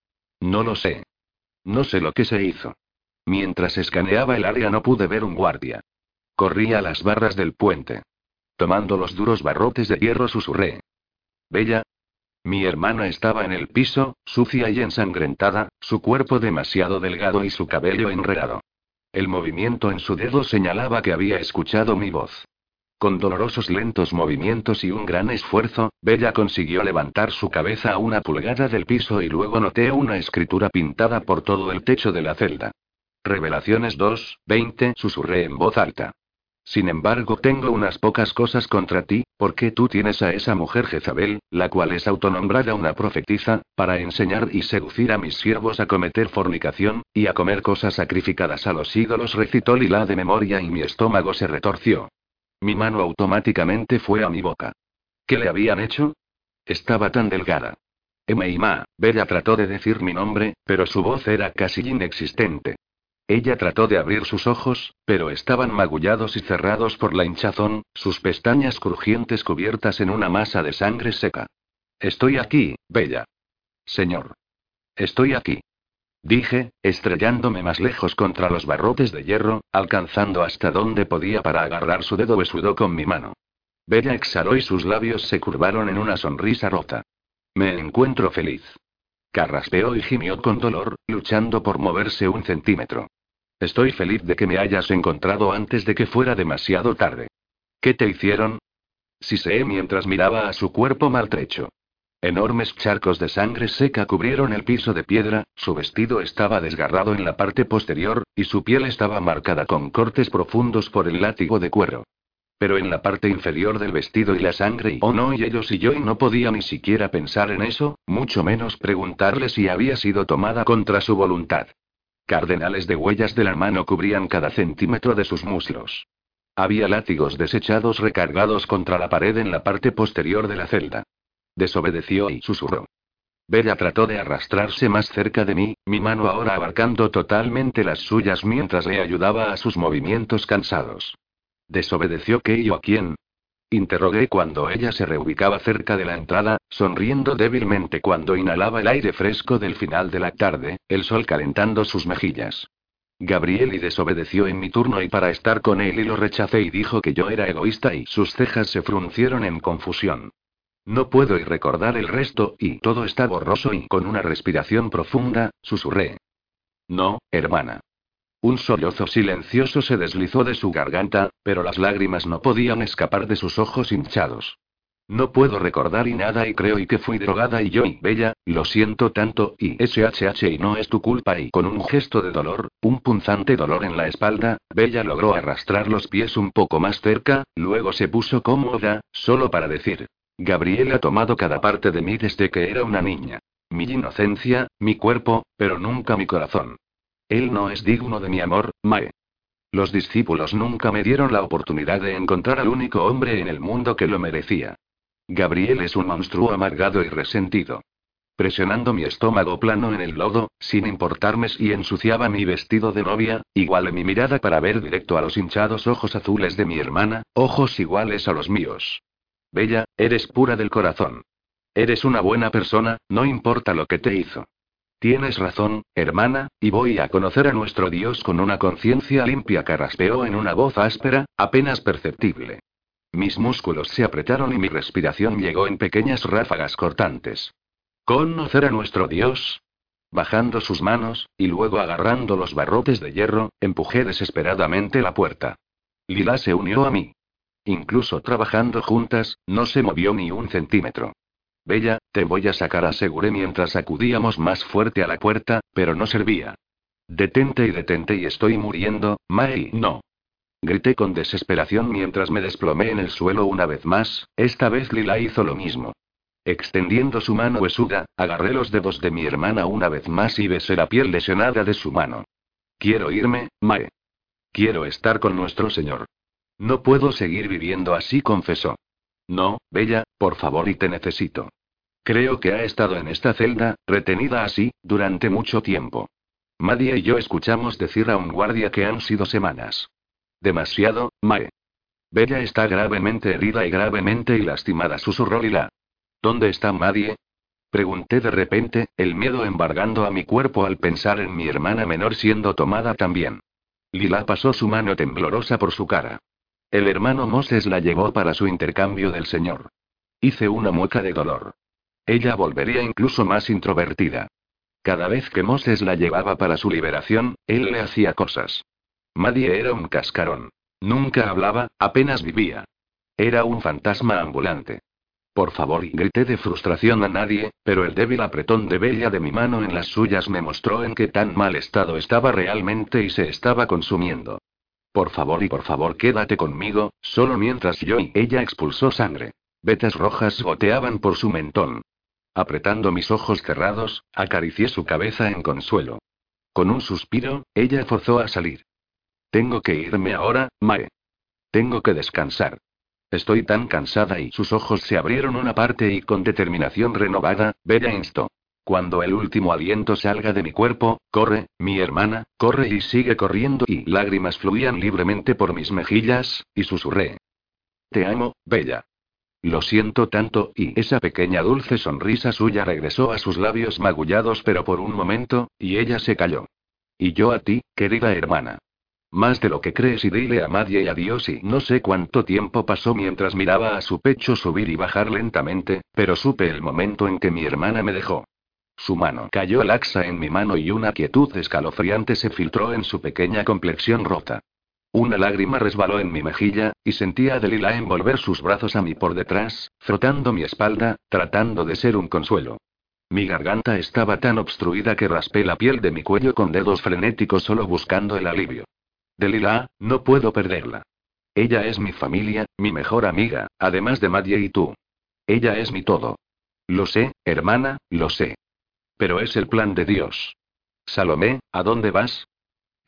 Speaker 1: No lo sé. No sé lo que se hizo. Mientras escaneaba el área no pude ver un guardia. Corrí a las barras del puente. Tomando los duros barrotes de hierro susurré. Bella. Mi hermana estaba en el piso, sucia y ensangrentada, su cuerpo demasiado delgado y su cabello enredado. El movimiento en su dedo señalaba que había escuchado mi voz. Con dolorosos lentos movimientos y un gran esfuerzo, Bella consiguió levantar su cabeza a una pulgada del piso y luego noté una escritura pintada por todo el techo de la celda. Revelaciones 2, 20, susurré en voz alta. Sin embargo, tengo unas pocas cosas contra ti, porque tú tienes a esa mujer Jezabel, la cual es autonombrada una profetisa, para enseñar y seducir a mis siervos a cometer fornicación, y a comer cosas sacrificadas a los ídolos, recitó Lila de memoria y mi estómago se retorció. Mi mano automáticamente fue a mi boca. ¿Qué le habían hecho? Estaba tan delgada. Ma, Bella trató de decir mi nombre, pero su voz era casi inexistente. Ella trató de abrir sus ojos, pero estaban magullados y cerrados por la hinchazón, sus pestañas crujientes cubiertas en una masa de sangre seca. Estoy aquí, Bella. Señor. Estoy aquí. Dije, estrellándome más lejos contra los barrotes de hierro, alcanzando hasta donde podía para agarrar su dedo huesudo con mi mano. Bella exhaló y sus labios se curvaron en una sonrisa rota. Me encuentro feliz. Carraspeó y gimió con dolor, luchando por moverse un centímetro. Estoy feliz de que me hayas encontrado antes de que fuera demasiado tarde. ¿Qué te hicieron? Siseé mientras miraba a su cuerpo maltrecho. Enormes charcos de sangre seca cubrieron el piso de piedra, su vestido estaba desgarrado en la parte posterior, y su piel estaba marcada con cortes profundos por el látigo de cuero. Pero en la parte inferior del vestido y la sangre y oh no y ellos y yo y no podía ni siquiera pensar en eso, mucho menos preguntarle si había sido tomada contra su voluntad. Cardenales de huellas de la mano cubrían cada centímetro de sus muslos. Había látigos desechados recargados contra la pared en la parte posterior de la celda. Desobedeció y susurró. Bella trató de arrastrarse más cerca de mí, mi mano ahora abarcando totalmente las suyas mientras le ayudaba a sus movimientos cansados. ¿Desobedeció qué y a quién? Interrogué cuando ella se reubicaba cerca de la entrada, sonriendo débilmente cuando inhalaba el aire fresco del final de la tarde, el sol calentando sus mejillas. Gabriel y desobedeció en mi turno y para estar con él y lo rechacé y dijo que yo era egoísta y sus cejas se fruncieron en confusión. No puedo y recordar el resto, y todo está borroso y con una respiración profunda, susurré. No, hermana. Un sollozo silencioso se deslizó de su garganta, pero las lágrimas no podían escapar de sus ojos hinchados. No puedo recordar y nada y creo y que fui drogada y yo y Bella, lo siento tanto y SHH y no es tu culpa y con un gesto de dolor, un punzante dolor en la espalda, Bella logró arrastrar los pies un poco más cerca, luego se puso cómoda, solo para decir, Gabriel ha tomado cada parte de mí desde que era una niña. Mi inocencia, mi cuerpo, pero nunca mi corazón. Él no es digno de mi amor, Mae. Los discípulos nunca me dieron la oportunidad de encontrar al único hombre en el mundo que lo merecía. Gabriel es un monstruo amargado y resentido. Presionando mi estómago plano en el lodo, sin importarme si ensuciaba mi vestido de novia, igualé mi mirada para ver directo a los hinchados ojos azules de mi hermana, ojos iguales a los míos. Bella, eres pura del corazón. Eres una buena persona, no importa lo que te hizo. Tienes razón, hermana, y voy a conocer a nuestro Dios con una conciencia limpia, carraspeó en una voz áspera, apenas perceptible. Mis músculos se apretaron y mi respiración llegó en pequeñas ráfagas cortantes. ¿Conocer a nuestro Dios? Bajando sus manos, y luego agarrando los barrotes de hierro, empujé desesperadamente la puerta. Lila se unió a mí. Incluso trabajando juntas, no se movió ni un centímetro. Bella, te voy a sacar, aseguré mientras sacudíamos más fuerte a la puerta, pero no servía. Detente y detente y estoy muriendo, Mae, no. Grité con desesperación mientras me desplomé en el suelo una vez más, esta vez Lila hizo lo mismo. Extendiendo su mano huesuda, agarré los dedos de mi hermana una vez más y besé la piel lesionada de su mano. Quiero irme, Mae. Quiero estar con nuestro Señor. No puedo seguir viviendo así, confesó. No, Bella, por favor, y te necesito. Creo que ha estado en esta celda, retenida así, durante mucho tiempo. Madia y yo escuchamos decir a un guardia que han sido semanas. Demasiado, Mae. Bella está gravemente herida y gravemente y lastimada, susurró Lila. ¿Dónde está Madie? Pregunté de repente, el miedo embargando a mi cuerpo al pensar en mi hermana menor siendo tomada también. Lila pasó su mano temblorosa por su cara. El hermano Moses la llevó para su intercambio del señor. Hice una mueca de dolor. Ella volvería incluso más introvertida. Cada vez que Moses la llevaba para su liberación, él le hacía cosas. Madie era un cascarón. Nunca hablaba, apenas vivía. Era un fantasma ambulante. Por favor, grité de frustración a nadie, pero el débil apretón de Bella de mi mano en las suyas me mostró en qué tan mal estado estaba realmente y se estaba consumiendo. Por favor y por favor quédate conmigo, solo mientras yo y ella expulsó sangre. Vetas rojas goteaban por su mentón. Apretando mis ojos cerrados, acaricié su cabeza en consuelo. Con un suspiro, ella forzó a salir. Tengo que irme ahora, Mae. Tengo que descansar. Estoy tan cansada y sus ojos se abrieron una parte y con determinación renovada, Bella instó. Cuando el último aliento salga de mi cuerpo, corre, mi hermana, corre y sigue corriendo y lágrimas fluían libremente por mis mejillas, y susurré. Te amo, Bella. Lo siento tanto, y esa pequeña dulce sonrisa suya regresó a sus labios magullados pero por un momento, y ella se calló. Y yo a ti, querida hermana. Más de lo que crees y dile a Madie y adiós y no sé cuánto tiempo pasó mientras miraba a su pecho subir y bajar lentamente, pero supe el momento en que mi hermana me dejó. Su mano cayó laxa en mi mano y una quietud escalofriante se filtró en su pequeña complexión rota. Una lágrima resbaló en mi mejilla, y sentía a Delila envolver sus brazos a mí por detrás, frotando mi espalda, tratando de ser un consuelo. Mi garganta estaba tan obstruida que raspé la piel de mi cuello con dedos frenéticos solo buscando el alivio. Delila, no puedo perderla. Ella es mi familia, mi mejor amiga, además de Madie y tú. Ella es mi todo. Lo sé, hermana, lo sé. Pero es el plan de Dios. Salomé, ¿a dónde vas?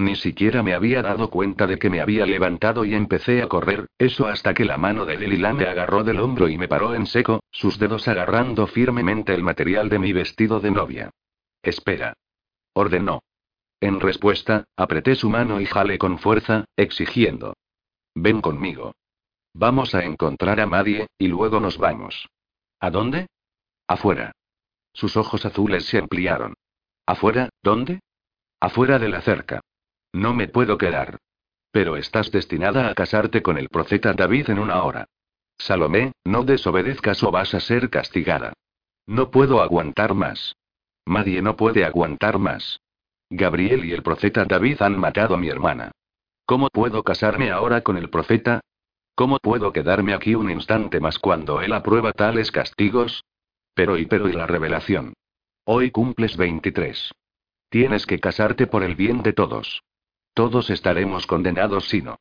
Speaker 1: Ni siquiera me había dado cuenta de que me había levantado y empecé a correr, eso hasta que la mano de Delila me agarró del hombro y me paró en seco, sus dedos agarrando firmemente el material de mi vestido de novia. Espera. Ordenó. En respuesta, apreté su mano y jalé con fuerza, exigiendo. Ven conmigo. Vamos a encontrar a Madie, y luego nos vamos. ¿A dónde? Afuera. Sus ojos azules se ampliaron. ¿Afuera? ¿Dónde? Afuera de la cerca. No me puedo quedar. Pero estás destinada a casarte con el profeta David en una hora. Salomé, no desobedezcas o vas a ser castigada. No puedo aguantar más. Madie no puede aguantar más. Gabriel y el profeta David han matado a mi hermana. ¿Cómo puedo casarme ahora con el profeta? ¿Cómo puedo quedarme aquí un instante más cuando él aprueba tales castigos? Pero y pero y la revelación. Hoy cumples 23. Tienes que casarte por el bien de todos. Todos estaremos condenados si no.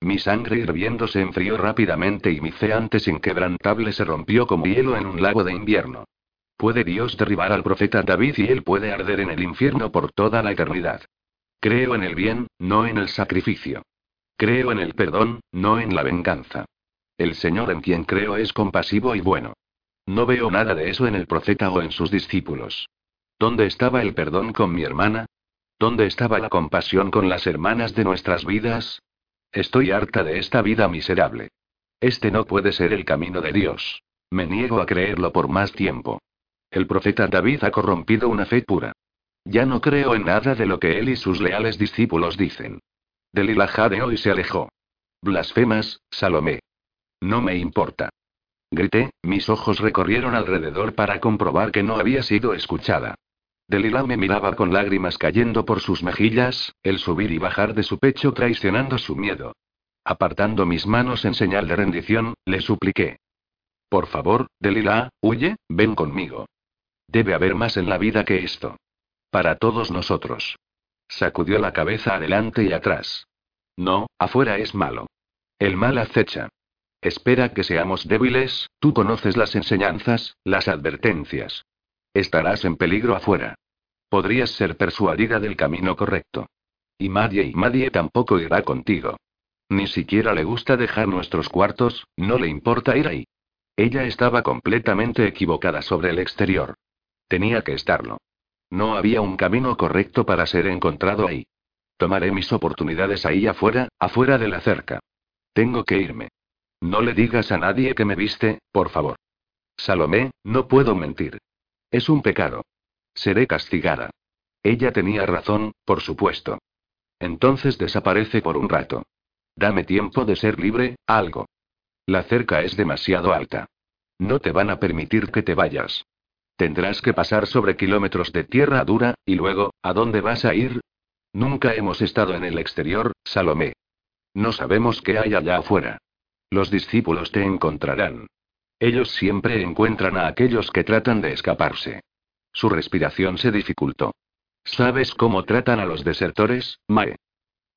Speaker 1: Mi sangre hirviendo se enfrió rápidamente y mi fe antes inquebrantable se rompió como hielo en un lago de invierno. Puede Dios derribar al profeta David y él puede arder en el infierno por toda la eternidad. Creo en el bien, no en el sacrificio. Creo en el perdón, no en la venganza. El Señor en quien creo es compasivo y bueno. No veo nada de eso en el profeta o en sus discípulos. ¿Dónde estaba el perdón con mi hermana? ¿Dónde estaba la compasión con las hermanas de nuestras vidas? Estoy harta de esta vida miserable. Este no puede ser el camino de Dios. Me niego a creerlo por más tiempo. El profeta David ha corrompido una fe pura. Ya no creo en nada de lo que él y sus leales discípulos dicen. Delilah jadeó y se alejó. Blasfemas, Salomé. No me importa. Grité, mis ojos recorrieron alrededor para comprobar que no había sido escuchada. Delilah me miraba con lágrimas cayendo por sus mejillas, el subir y bajar de su pecho traicionando su miedo. Apartando mis manos en señal de rendición, le supliqué. Por favor, Delilah, huye, ven conmigo. Debe haber más en la vida que esto. Para todos nosotros. Sacudió la cabeza adelante y atrás. No, afuera es malo. El mal acecha. Espera que seamos débiles, tú conoces las enseñanzas, las advertencias. Estarás en peligro afuera. Podrías ser persuadida del camino correcto. Y nadie y nadie tampoco irá contigo. Ni siquiera le gusta dejar nuestros cuartos, no le importa ir ahí. Ella estaba completamente equivocada sobre el exterior. Tenía que estarlo. No había un camino correcto para ser encontrado ahí. Tomaré mis oportunidades ahí afuera, afuera de la cerca. Tengo que irme. No le digas a nadie que me viste, por favor. Salomé, no puedo mentir. Es un pecado. Seré castigada. Ella tenía razón, por supuesto. Entonces desaparece por un rato. Dame tiempo de ser libre, algo. La cerca es demasiado alta. No te van a permitir que te vayas. Tendrás que pasar sobre kilómetros de tierra dura, y luego, ¿a dónde vas a ir? Nunca hemos estado en el exterior, Salomé. No sabemos qué hay allá afuera. Los discípulos te encontrarán. Ellos siempre encuentran a aquellos que tratan de escaparse. Su respiración se dificultó. ¿Sabes cómo tratan a los desertores, Mae?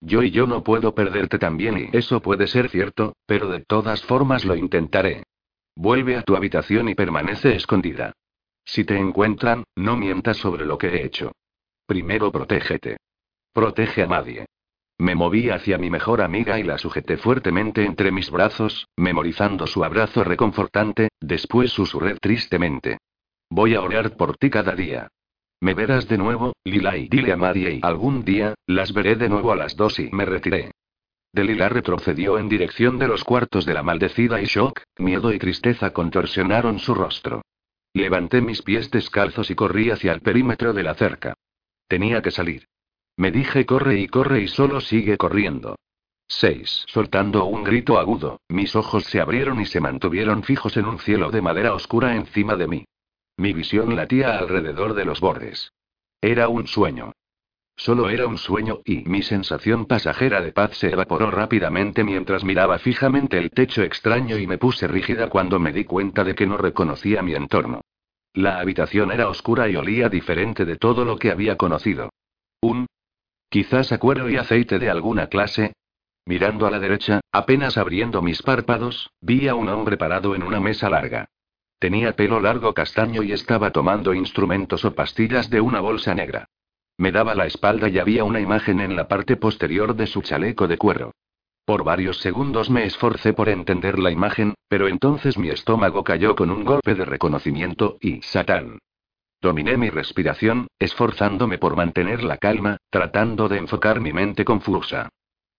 Speaker 1: Yo y yo no puedo perderte también y eso puede ser cierto, pero de todas formas lo intentaré. Vuelve a tu habitación y permanece escondida. Si te encuentran, no mientas sobre lo que he hecho. Primero protégete. Protege a nadie. Me moví hacia mi mejor amiga y la sujeté fuertemente entre mis brazos, memorizando su abrazo reconfortante, después susurré tristemente. Voy a orar por ti cada día. Me verás de nuevo, Lila, y dile a Marie y algún día, las veré de nuevo a las dos y me retiré. Delila retrocedió en dirección de los cuartos de la maldecida y shock, miedo y tristeza contorsionaron su rostro. Levanté mis pies descalzos y corrí hacia el perímetro de la cerca. Tenía que salir. Me dije corre y corre y solo sigue corriendo. 6. Soltando un grito agudo, mis ojos se abrieron y se mantuvieron fijos en un cielo de madera oscura encima de mí. Mi visión latía alrededor de los bordes. Era un sueño. Solo era un sueño y mi sensación pasajera de paz se evaporó rápidamente mientras miraba fijamente el techo extraño y me puse rígida cuando me di cuenta de que no reconocía mi entorno. La habitación era oscura y olía diferente de todo lo que había conocido. Un Quizás a y aceite de alguna clase. Mirando a la derecha, apenas abriendo mis párpados, vi a un hombre parado en una mesa larga. Tenía pelo largo castaño y estaba tomando instrumentos o pastillas de una bolsa negra. Me daba la espalda y había una imagen en la parte posterior de su chaleco de cuero. Por varios segundos me esforcé por entender la imagen, pero entonces mi estómago cayó con un golpe de reconocimiento y Satán. Dominé mi respiración, esforzándome por mantener la calma, tratando de enfocar mi mente confusa.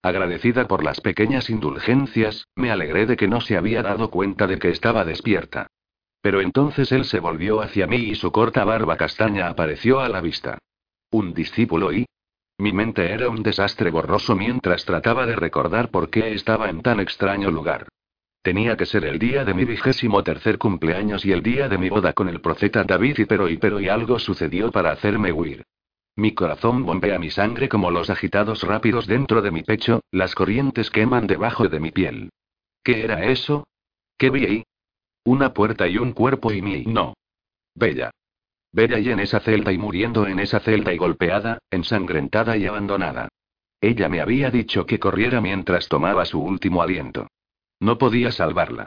Speaker 1: Agradecida por las pequeñas indulgencias, me alegré de que no se había dado cuenta de que estaba despierta. Pero entonces él se volvió hacia mí y su corta barba castaña apareció a la vista. Un discípulo y... Mi mente era un desastre borroso mientras trataba de recordar por qué estaba en tan extraño lugar. Tenía que ser el día de mi vigésimo tercer cumpleaños y el día de mi boda con el profeta David y pero y pero y algo sucedió para hacerme huir. Mi corazón bombea mi sangre como los agitados rápidos dentro de mi pecho, las corrientes queman debajo de mi piel. ¿Qué era eso? ¿Qué vi ahí? Una puerta y un cuerpo y mi no. Bella. Bella y en esa celda y muriendo en esa celda y golpeada, ensangrentada y abandonada. Ella me había dicho que corriera mientras tomaba su último aliento. No podía salvarla.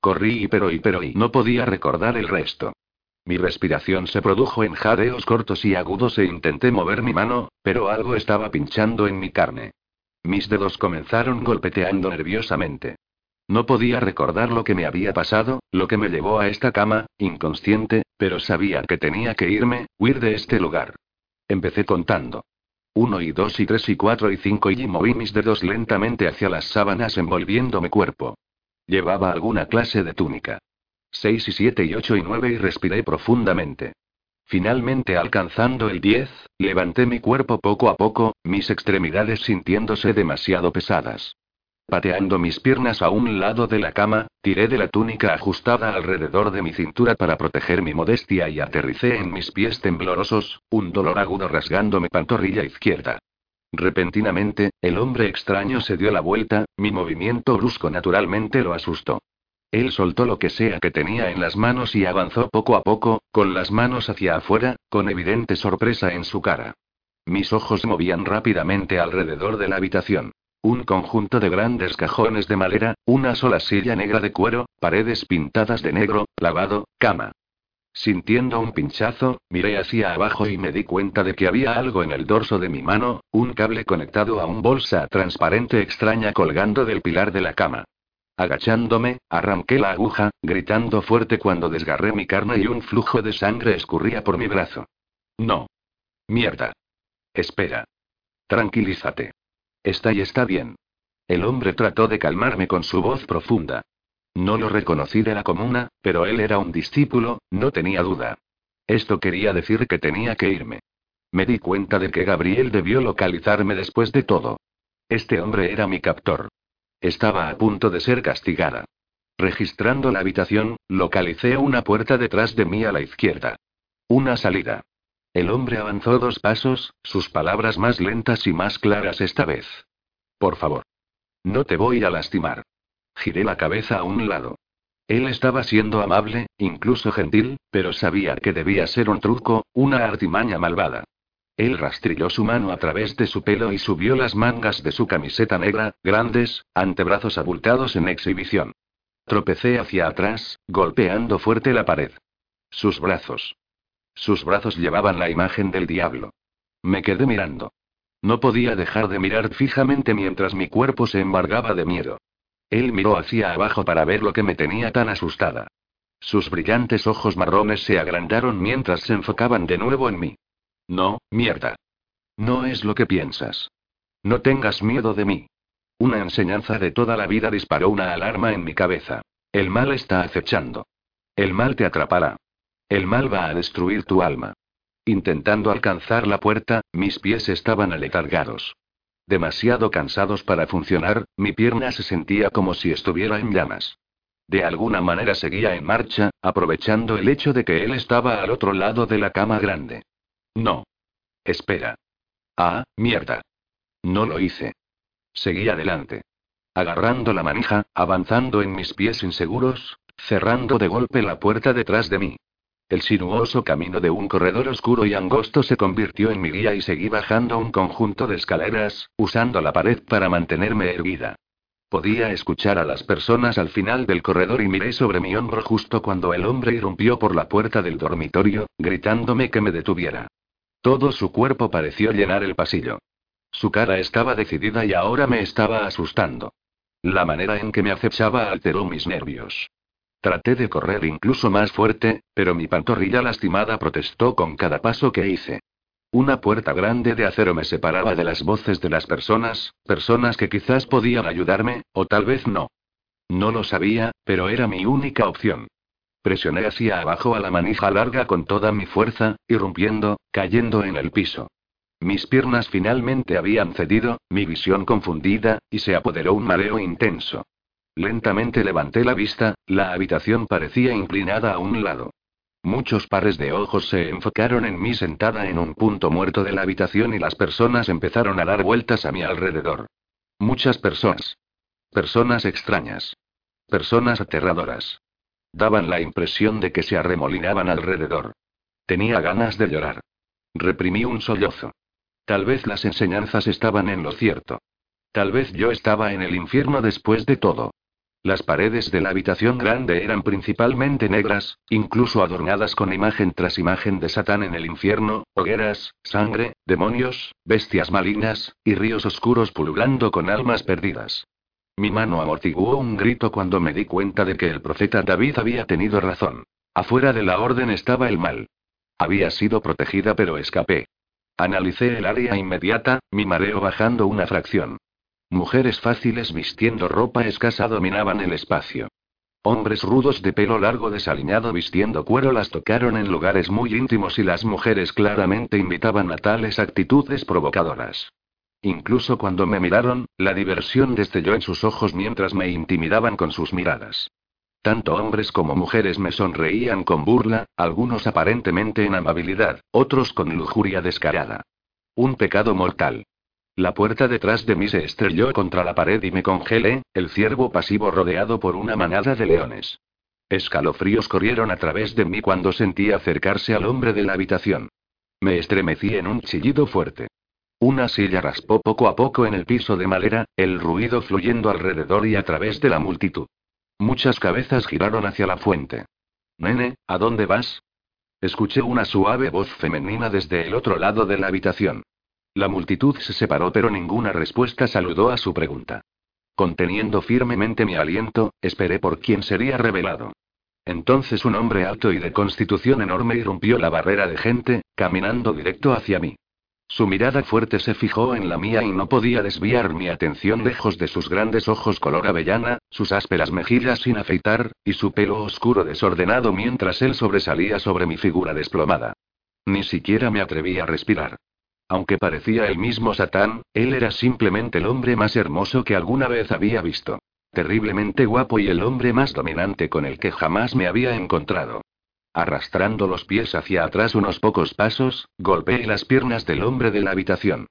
Speaker 1: Corrí y pero y pero y no podía recordar el resto. Mi respiración se produjo en jadeos cortos y agudos e intenté mover mi mano, pero algo estaba pinchando en mi carne. Mis dedos comenzaron golpeteando nerviosamente. No podía recordar lo que me había pasado, lo que me llevó a esta cama, inconsciente, pero sabía que tenía que irme, huir de este lugar. Empecé contando. Uno y dos y tres y cuatro y cinco y moví mis dedos lentamente hacia las sábanas envolviendo mi cuerpo. Llevaba alguna clase de túnica. Seis y siete y ocho y nueve y respiré profundamente. Finalmente alcanzando el diez, levanté mi cuerpo poco a poco, mis extremidades sintiéndose demasiado pesadas. Pateando mis piernas a un lado de la cama, tiré de la túnica ajustada alrededor de mi cintura para proteger mi modestia y aterricé en mis pies temblorosos, un dolor agudo rasgando mi pantorrilla izquierda. Repentinamente, el hombre extraño se dio la vuelta, mi movimiento brusco naturalmente lo asustó. Él soltó lo que sea que tenía en las manos y avanzó poco a poco, con las manos hacia afuera, con evidente sorpresa en su cara. Mis ojos movían rápidamente alrededor de la habitación. Un conjunto de grandes cajones de madera, una sola silla negra de cuero, paredes pintadas de negro, lavado, cama. Sintiendo un pinchazo, miré hacia abajo y me di cuenta de que había algo en el dorso de mi mano, un cable conectado a un bolsa transparente extraña colgando del pilar de la cama. Agachándome, arranqué la aguja, gritando fuerte cuando desgarré mi carne y un flujo de sangre escurría por mi brazo. No. Mierda. Espera. Tranquilízate. Está y está bien. El hombre trató de calmarme con su voz profunda. No lo reconocí de la comuna, pero él era un discípulo, no tenía duda. Esto quería decir que tenía que irme. Me di cuenta de que Gabriel debió localizarme después de todo. Este hombre era mi captor. Estaba a punto de ser castigada. Registrando la habitación, localicé una puerta detrás de mí a la izquierda. Una salida. El hombre avanzó dos pasos, sus palabras más lentas y más claras esta vez. Por favor. No te voy a lastimar. Giré la cabeza a un lado. Él estaba siendo amable, incluso gentil, pero sabía que debía ser un truco, una artimaña malvada. Él rastrilló su mano a través de su pelo y subió las mangas de su camiseta negra, grandes, antebrazos abultados en exhibición. Tropecé hacia atrás, golpeando fuerte la pared. Sus brazos. Sus brazos llevaban la imagen del diablo. Me quedé mirando. No podía dejar de mirar fijamente mientras mi cuerpo se embargaba de miedo. Él miró hacia abajo para ver lo que me tenía tan asustada. Sus brillantes ojos marrones se agrandaron mientras se enfocaban de nuevo en mí. No, mierda. No es lo que piensas. No tengas miedo de mí. Una enseñanza de toda la vida disparó una alarma en mi cabeza. El mal está acechando. El mal te atrapará. El mal va a destruir tu alma. Intentando alcanzar la puerta, mis pies estaban aletargados. Demasiado cansados para funcionar, mi pierna se sentía como si estuviera en llamas. De alguna manera seguía en marcha, aprovechando el hecho de que él estaba al otro lado de la cama grande. No. Espera. Ah, mierda. No lo hice. Seguí adelante. Agarrando la manija, avanzando en mis pies inseguros, cerrando de golpe la puerta detrás de mí. El sinuoso camino de un corredor oscuro y angosto se convirtió en mi guía y seguí bajando un conjunto de escaleras, usando la pared para mantenerme erguida. Podía escuchar a las personas al final del corredor y miré sobre mi hombro justo cuando el hombre irrumpió por la puerta del dormitorio, gritándome que me detuviera. Todo su cuerpo pareció llenar el pasillo. Su cara estaba decidida y ahora me estaba asustando. La manera en que me acechaba alteró mis nervios. Traté de correr incluso más fuerte, pero mi pantorrilla lastimada protestó con cada paso que hice. Una puerta grande de acero me separaba de las voces de las personas, personas que quizás podían ayudarme, o tal vez no. No lo sabía, pero era mi única opción. Presioné hacia abajo a la manija larga con toda mi fuerza, irrumpiendo, cayendo en el piso. Mis piernas finalmente habían cedido, mi visión confundida, y se apoderó un mareo intenso. Lentamente levanté la vista, la habitación parecía inclinada a un lado. Muchos pares de ojos se enfocaron en mí sentada en un punto muerto de la habitación y las personas empezaron a dar vueltas a mi alrededor. Muchas personas. Personas extrañas. Personas aterradoras. Daban la impresión de que se arremolinaban alrededor. Tenía ganas de llorar. Reprimí un sollozo. Tal vez las enseñanzas estaban en lo cierto. Tal vez yo estaba en el infierno después de todo. Las paredes de la habitación grande eran principalmente negras, incluso adornadas con imagen tras imagen de Satán en el infierno, hogueras, sangre, demonios, bestias malignas, y ríos oscuros pululando con almas perdidas. Mi mano amortiguó un grito cuando me di cuenta de que el profeta David había tenido razón. Afuera de la orden estaba el mal. Había sido protegida pero escapé. Analicé el área inmediata, mi mareo bajando una fracción. Mujeres fáciles vistiendo ropa escasa dominaban el espacio. Hombres rudos de pelo largo desaliñado vistiendo cuero las tocaron en lugares muy íntimos y las mujeres claramente invitaban a tales actitudes provocadoras. Incluso cuando me miraron, la diversión destelló en sus ojos mientras me intimidaban con sus miradas. Tanto hombres como mujeres me sonreían con burla, algunos aparentemente en amabilidad, otros con lujuria descarada. Un pecado mortal. La puerta detrás de mí se estrelló contra la pared y me congelé, el ciervo pasivo rodeado por una manada de leones. Escalofríos corrieron a través de mí cuando sentí acercarse al hombre de la habitación. Me estremecí en un chillido fuerte. Una silla raspó poco a poco en el piso de madera, el ruido fluyendo alrededor y a través de la multitud. Muchas cabezas giraron hacia la fuente. Nene, ¿a dónde vas? Escuché una suave voz femenina desde el otro lado de la habitación. La multitud se separó pero ninguna respuesta saludó a su pregunta. Conteniendo firmemente mi aliento, esperé por quién sería revelado. Entonces un hombre alto y de constitución enorme irrumpió la barrera de gente, caminando directo hacia mí. Su mirada fuerte se fijó en la mía y no podía desviar mi atención lejos de sus grandes ojos color avellana, sus ásperas mejillas sin afeitar, y su pelo oscuro desordenado mientras él sobresalía sobre mi figura desplomada. Ni siquiera me atreví a respirar. Aunque parecía el mismo Satán, él era simplemente el hombre más hermoso que alguna vez había visto. Terriblemente guapo y el hombre más dominante con el que jamás me había encontrado. Arrastrando los pies hacia atrás unos pocos pasos, golpeé las piernas del hombre de la habitación.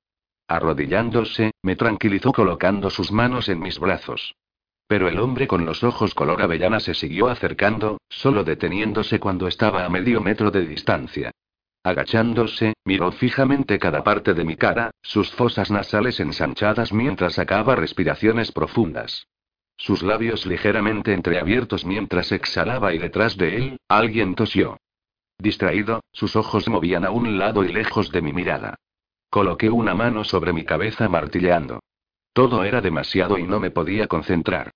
Speaker 1: Arrodillándose, me tranquilizó colocando sus manos en mis brazos. Pero el hombre con los ojos color avellana se siguió acercando, solo deteniéndose cuando estaba a medio metro de distancia. Agachándose, miró fijamente cada parte de mi cara, sus fosas nasales ensanchadas mientras sacaba respiraciones profundas sus labios ligeramente entreabiertos mientras exhalaba y detrás de él, alguien tosió. Distraído, sus ojos movían a un lado y lejos de mi mirada. Coloqué una mano sobre mi cabeza martilleando. Todo era demasiado y no me podía concentrar.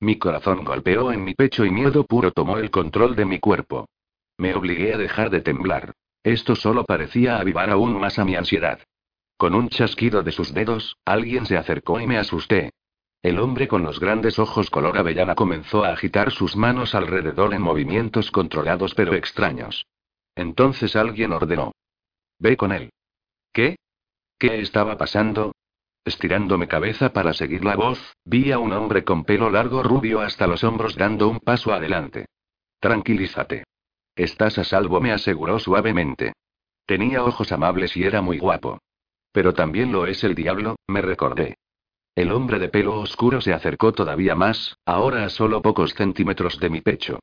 Speaker 1: Mi corazón golpeó en mi pecho y miedo puro tomó el control de mi cuerpo. Me obligué a dejar de temblar. Esto solo parecía avivar aún más a mi ansiedad. Con un chasquido de sus dedos, alguien se acercó y me asusté. El hombre con los grandes ojos color avellana comenzó a agitar sus manos alrededor en movimientos controlados pero extraños. Entonces alguien ordenó. Ve con él. ¿Qué? ¿Qué estaba pasando? Estirándome cabeza para seguir la voz, vi a un hombre con pelo largo rubio hasta los hombros dando un paso adelante. Tranquilízate. Estás a salvo, me aseguró suavemente. Tenía ojos amables y era muy guapo. Pero también lo es el diablo, me recordé. El hombre de pelo oscuro se acercó todavía más, ahora a solo pocos centímetros de mi pecho.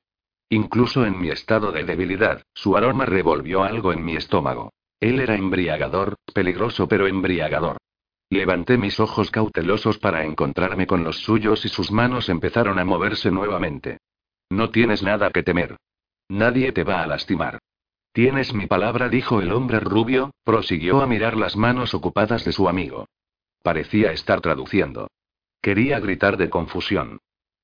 Speaker 1: Incluso en mi estado de debilidad, su aroma revolvió algo en mi estómago. Él era embriagador, peligroso pero embriagador. Levanté mis ojos cautelosos para encontrarme con los suyos y sus manos empezaron a moverse nuevamente. No tienes nada que temer. Nadie te va a lastimar. Tienes mi palabra, dijo el hombre rubio, prosiguió a mirar las manos ocupadas de su amigo. Parecía estar traduciendo. Quería gritar de confusión.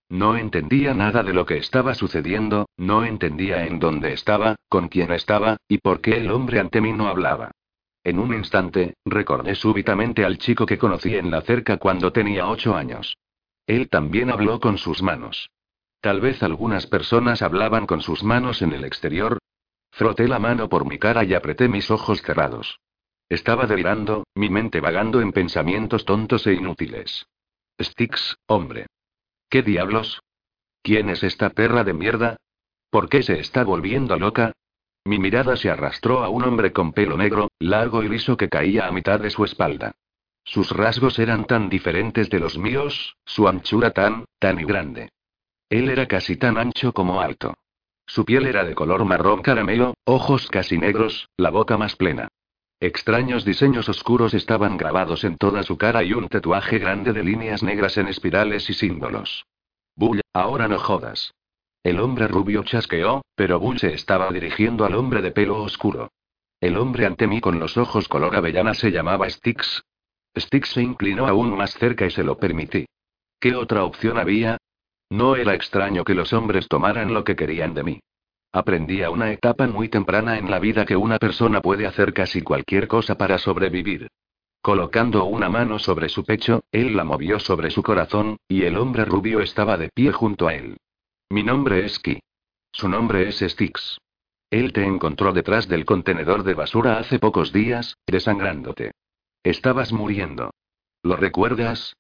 Speaker 1: No entendía nada de lo que estaba sucediendo, no entendía en dónde estaba, con quién estaba, y por qué el hombre ante mí no hablaba. En un instante, recordé súbitamente al chico que conocí en la cerca cuando tenía ocho años. Él también habló con sus manos. Tal vez algunas personas hablaban con sus manos en el exterior. Froté la mano por mi cara y apreté mis ojos cerrados. Estaba delirando, mi mente vagando en pensamientos tontos e inútiles. Styx, hombre. ¿Qué diablos? ¿Quién es esta perra de mierda? ¿Por qué se está volviendo loca? Mi mirada se arrastró a un hombre con pelo negro, largo y liso que caía a mitad de su espalda. Sus rasgos eran tan diferentes de los míos, su anchura tan, tan y grande. Él era casi tan ancho como alto. Su piel era de color marrón caramelo, ojos casi negros, la boca más plena. Extraños diseños oscuros estaban grabados en toda su cara y un tatuaje grande de líneas negras en espirales y símbolos. Bull, ahora no jodas. El hombre rubio chasqueó, pero Bull se estaba dirigiendo al hombre de pelo oscuro. El hombre ante mí con los ojos color avellana se llamaba Styx. Styx se inclinó aún más cerca y se lo permití. ¿Qué otra opción había? No era extraño que los hombres tomaran lo que querían de mí. Aprendí a una etapa muy temprana en la vida que una persona puede hacer casi cualquier cosa para sobrevivir. Colocando una mano sobre su pecho, él la movió sobre su corazón, y el hombre rubio estaba de pie junto a él. Mi nombre es Ki. Su nombre es Styx. Él te encontró detrás del contenedor de basura hace pocos días, desangrándote. Estabas muriendo. ¿Lo recuerdas?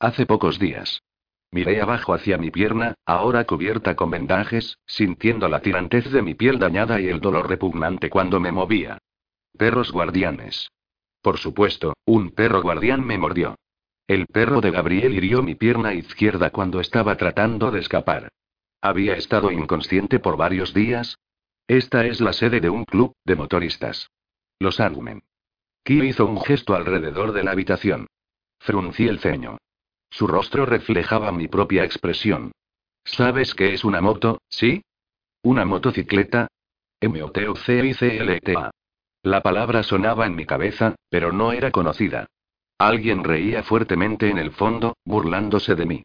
Speaker 1: Hace pocos días. Miré abajo hacia mi pierna, ahora cubierta con vendajes, sintiendo la tirantez de mi piel dañada y el dolor repugnante cuando me movía. Perros guardianes. Por supuesto, un perro guardián me mordió. El perro de Gabriel hirió mi pierna izquierda cuando estaba tratando de escapar. Había estado inconsciente por varios días. Esta es la sede de un club de motoristas. Los Argumen. Ki hizo un gesto alrededor de la habitación. Fruncí el ceño. Su rostro reflejaba mi propia expresión. ¿Sabes qué es una moto, sí? ¿Una motocicleta? m o t c i c l t a La palabra sonaba en mi cabeza, pero no era conocida. Alguien reía fuertemente en el fondo, burlándose de mí.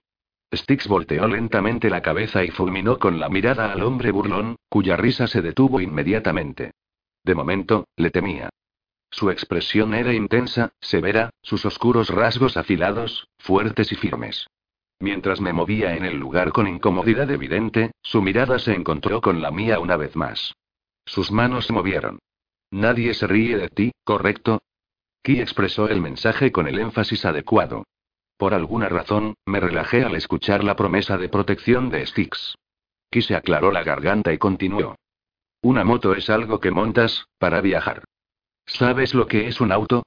Speaker 1: Styx volteó lentamente la cabeza y fulminó con la mirada al hombre burlón, cuya risa se detuvo inmediatamente. De momento, le temía. Su expresión era intensa, severa, sus oscuros rasgos afilados, fuertes y firmes. Mientras me movía en el lugar con incomodidad evidente, su mirada se encontró con la mía una vez más. Sus manos se movieron. Nadie se ríe de ti, ¿correcto? Ki expresó el mensaje con el énfasis adecuado. Por alguna razón, me relajé al escuchar la promesa de protección de Styx. Ki se aclaró la garganta y continuó. Una moto es algo que montas, para viajar. ¿Sabes lo que es un auto?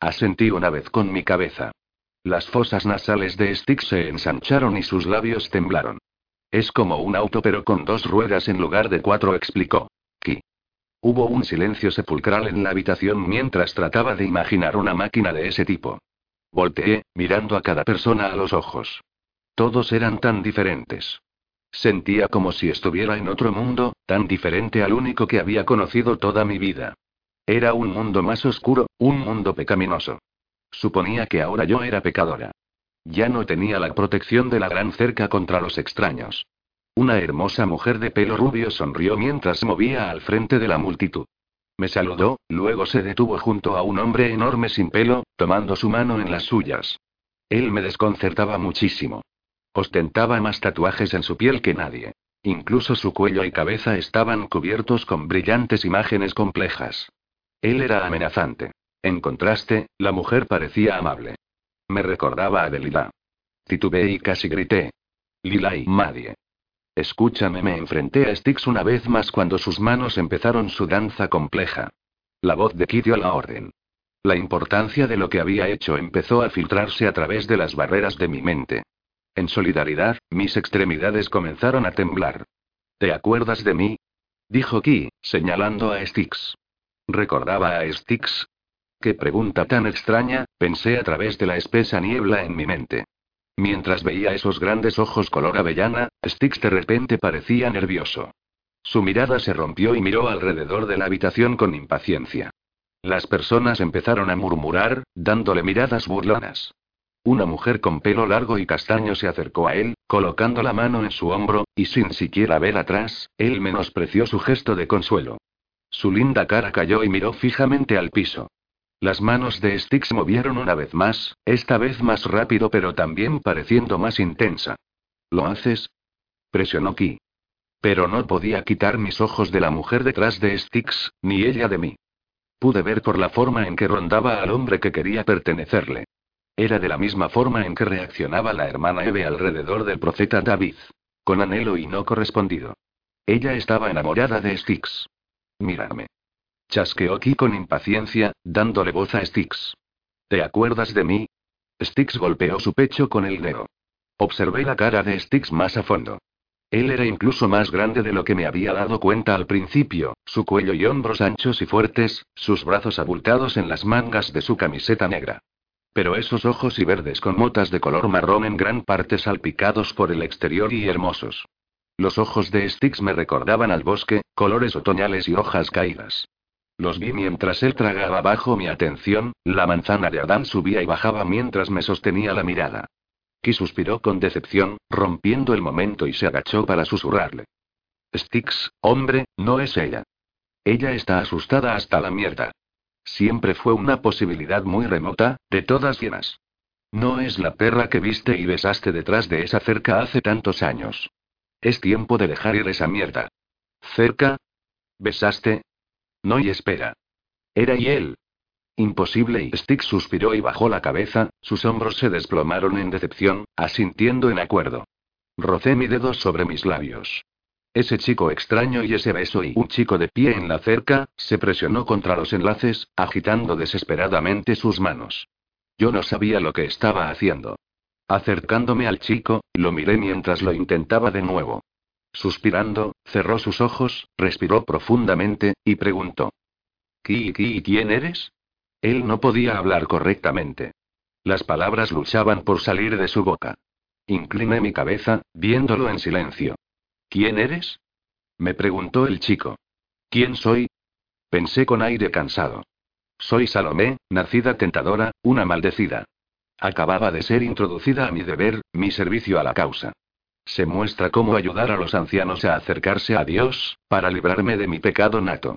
Speaker 1: Asentí una vez con mi cabeza. Las fosas nasales de Styx se ensancharon y sus labios temblaron. Es como un auto pero con dos ruedas en lugar de cuatro, explicó. Ki. Hubo un silencio sepulcral en la habitación mientras trataba de imaginar una máquina de ese tipo. Volteé, mirando a cada persona a los ojos. Todos eran tan diferentes. Sentía como si estuviera en otro mundo, tan diferente al único que había conocido toda mi vida. Era un mundo más oscuro, un mundo pecaminoso. Suponía que ahora yo era pecadora. Ya no tenía la protección de la gran cerca contra los extraños. Una hermosa mujer de pelo rubio sonrió mientras movía al frente de la multitud. Me saludó, luego se detuvo junto a un hombre enorme sin pelo, tomando su mano en las suyas. Él me desconcertaba muchísimo. Ostentaba más tatuajes en su piel que nadie. Incluso su cuello y cabeza estaban cubiertos con brillantes imágenes complejas. Él era amenazante. En contraste, la mujer parecía amable. Me recordaba a Delila. Titubeé y casi grité. Lila y Madie. Escúchame, me enfrenté a Styx una vez más cuando sus manos empezaron su danza compleja. La voz de Kid dio la orden. La importancia de lo que había hecho empezó a filtrarse a través de las barreras de mi mente. En solidaridad, mis extremidades comenzaron a temblar. ¿Te acuerdas de mí? Dijo Ki, señalando a Styx. ¿Recordaba a Styx? Qué pregunta tan extraña, pensé a través de la espesa niebla en mi mente. Mientras veía esos grandes ojos color avellana, Styx de repente parecía nervioso. Su mirada se rompió y miró alrededor de la habitación con impaciencia. Las personas empezaron a murmurar, dándole miradas burlonas. Una mujer con pelo largo y castaño se acercó a él, colocando la mano en su hombro, y sin siquiera ver atrás, él menospreció su gesto de consuelo. Su linda cara cayó y miró fijamente al piso. Las manos de Styx movieron una vez más, esta vez más rápido pero también pareciendo más intensa. ¿Lo haces? Presionó Ki. Pero no podía quitar mis ojos de la mujer detrás de Styx, ni ella de mí. Pude ver por la forma en que rondaba al hombre que quería pertenecerle. Era de la misma forma en que reaccionaba la hermana Eve alrededor del profeta David. Con anhelo y no correspondido. Ella estaba enamorada de Styx. Mírame. Chasqueó Ki con impaciencia, dándole voz a Styx. ¿Te acuerdas de mí? Styx golpeó su pecho con el dedo. Observé la cara de Styx más a fondo. Él era incluso más grande de lo que me había dado cuenta al principio, su cuello y hombros anchos y fuertes, sus brazos abultados en las mangas de su camiseta negra. Pero esos ojos y verdes con motas de color marrón en gran parte salpicados por el exterior y hermosos. Los ojos de Styx me recordaban al bosque, colores otoñales y hojas caídas. Los vi mientras él tragaba bajo mi atención, la manzana de Adán subía y bajaba mientras me sostenía la mirada. Ki suspiró con decepción, rompiendo el momento y se agachó para susurrarle. Styx, hombre, no es ella. Ella está asustada hasta la mierda. Siempre fue una posibilidad muy remota, de todas llenas. No es la perra que viste y besaste detrás de esa cerca hace tantos años. Es tiempo de dejar ir esa mierda. ¿Cerca? ¿Besaste? No y espera. Era y él. Imposible y Stick suspiró y bajó la cabeza, sus hombros se desplomaron en decepción, asintiendo en acuerdo. Rocé mi dedo sobre mis labios. Ese chico extraño y ese beso y un chico de pie en la cerca, se presionó contra los enlaces, agitando desesperadamente sus manos. Yo no sabía lo que estaba haciendo. Acercándome al chico, lo miré mientras lo intentaba de nuevo. Suspirando, cerró sus ojos, respiró profundamente, y preguntó. ¿Qui, quién eres? Él no podía hablar correctamente. Las palabras luchaban por salir de su boca. Incliné mi cabeza, viéndolo en silencio. ¿Quién eres? Me preguntó el chico. ¿Quién soy? Pensé con aire cansado. Soy Salomé, nacida tentadora, una maldecida. Acababa de ser introducida a mi deber, mi servicio a la causa. Se muestra cómo ayudar a los ancianos a acercarse a Dios, para librarme de mi pecado nato.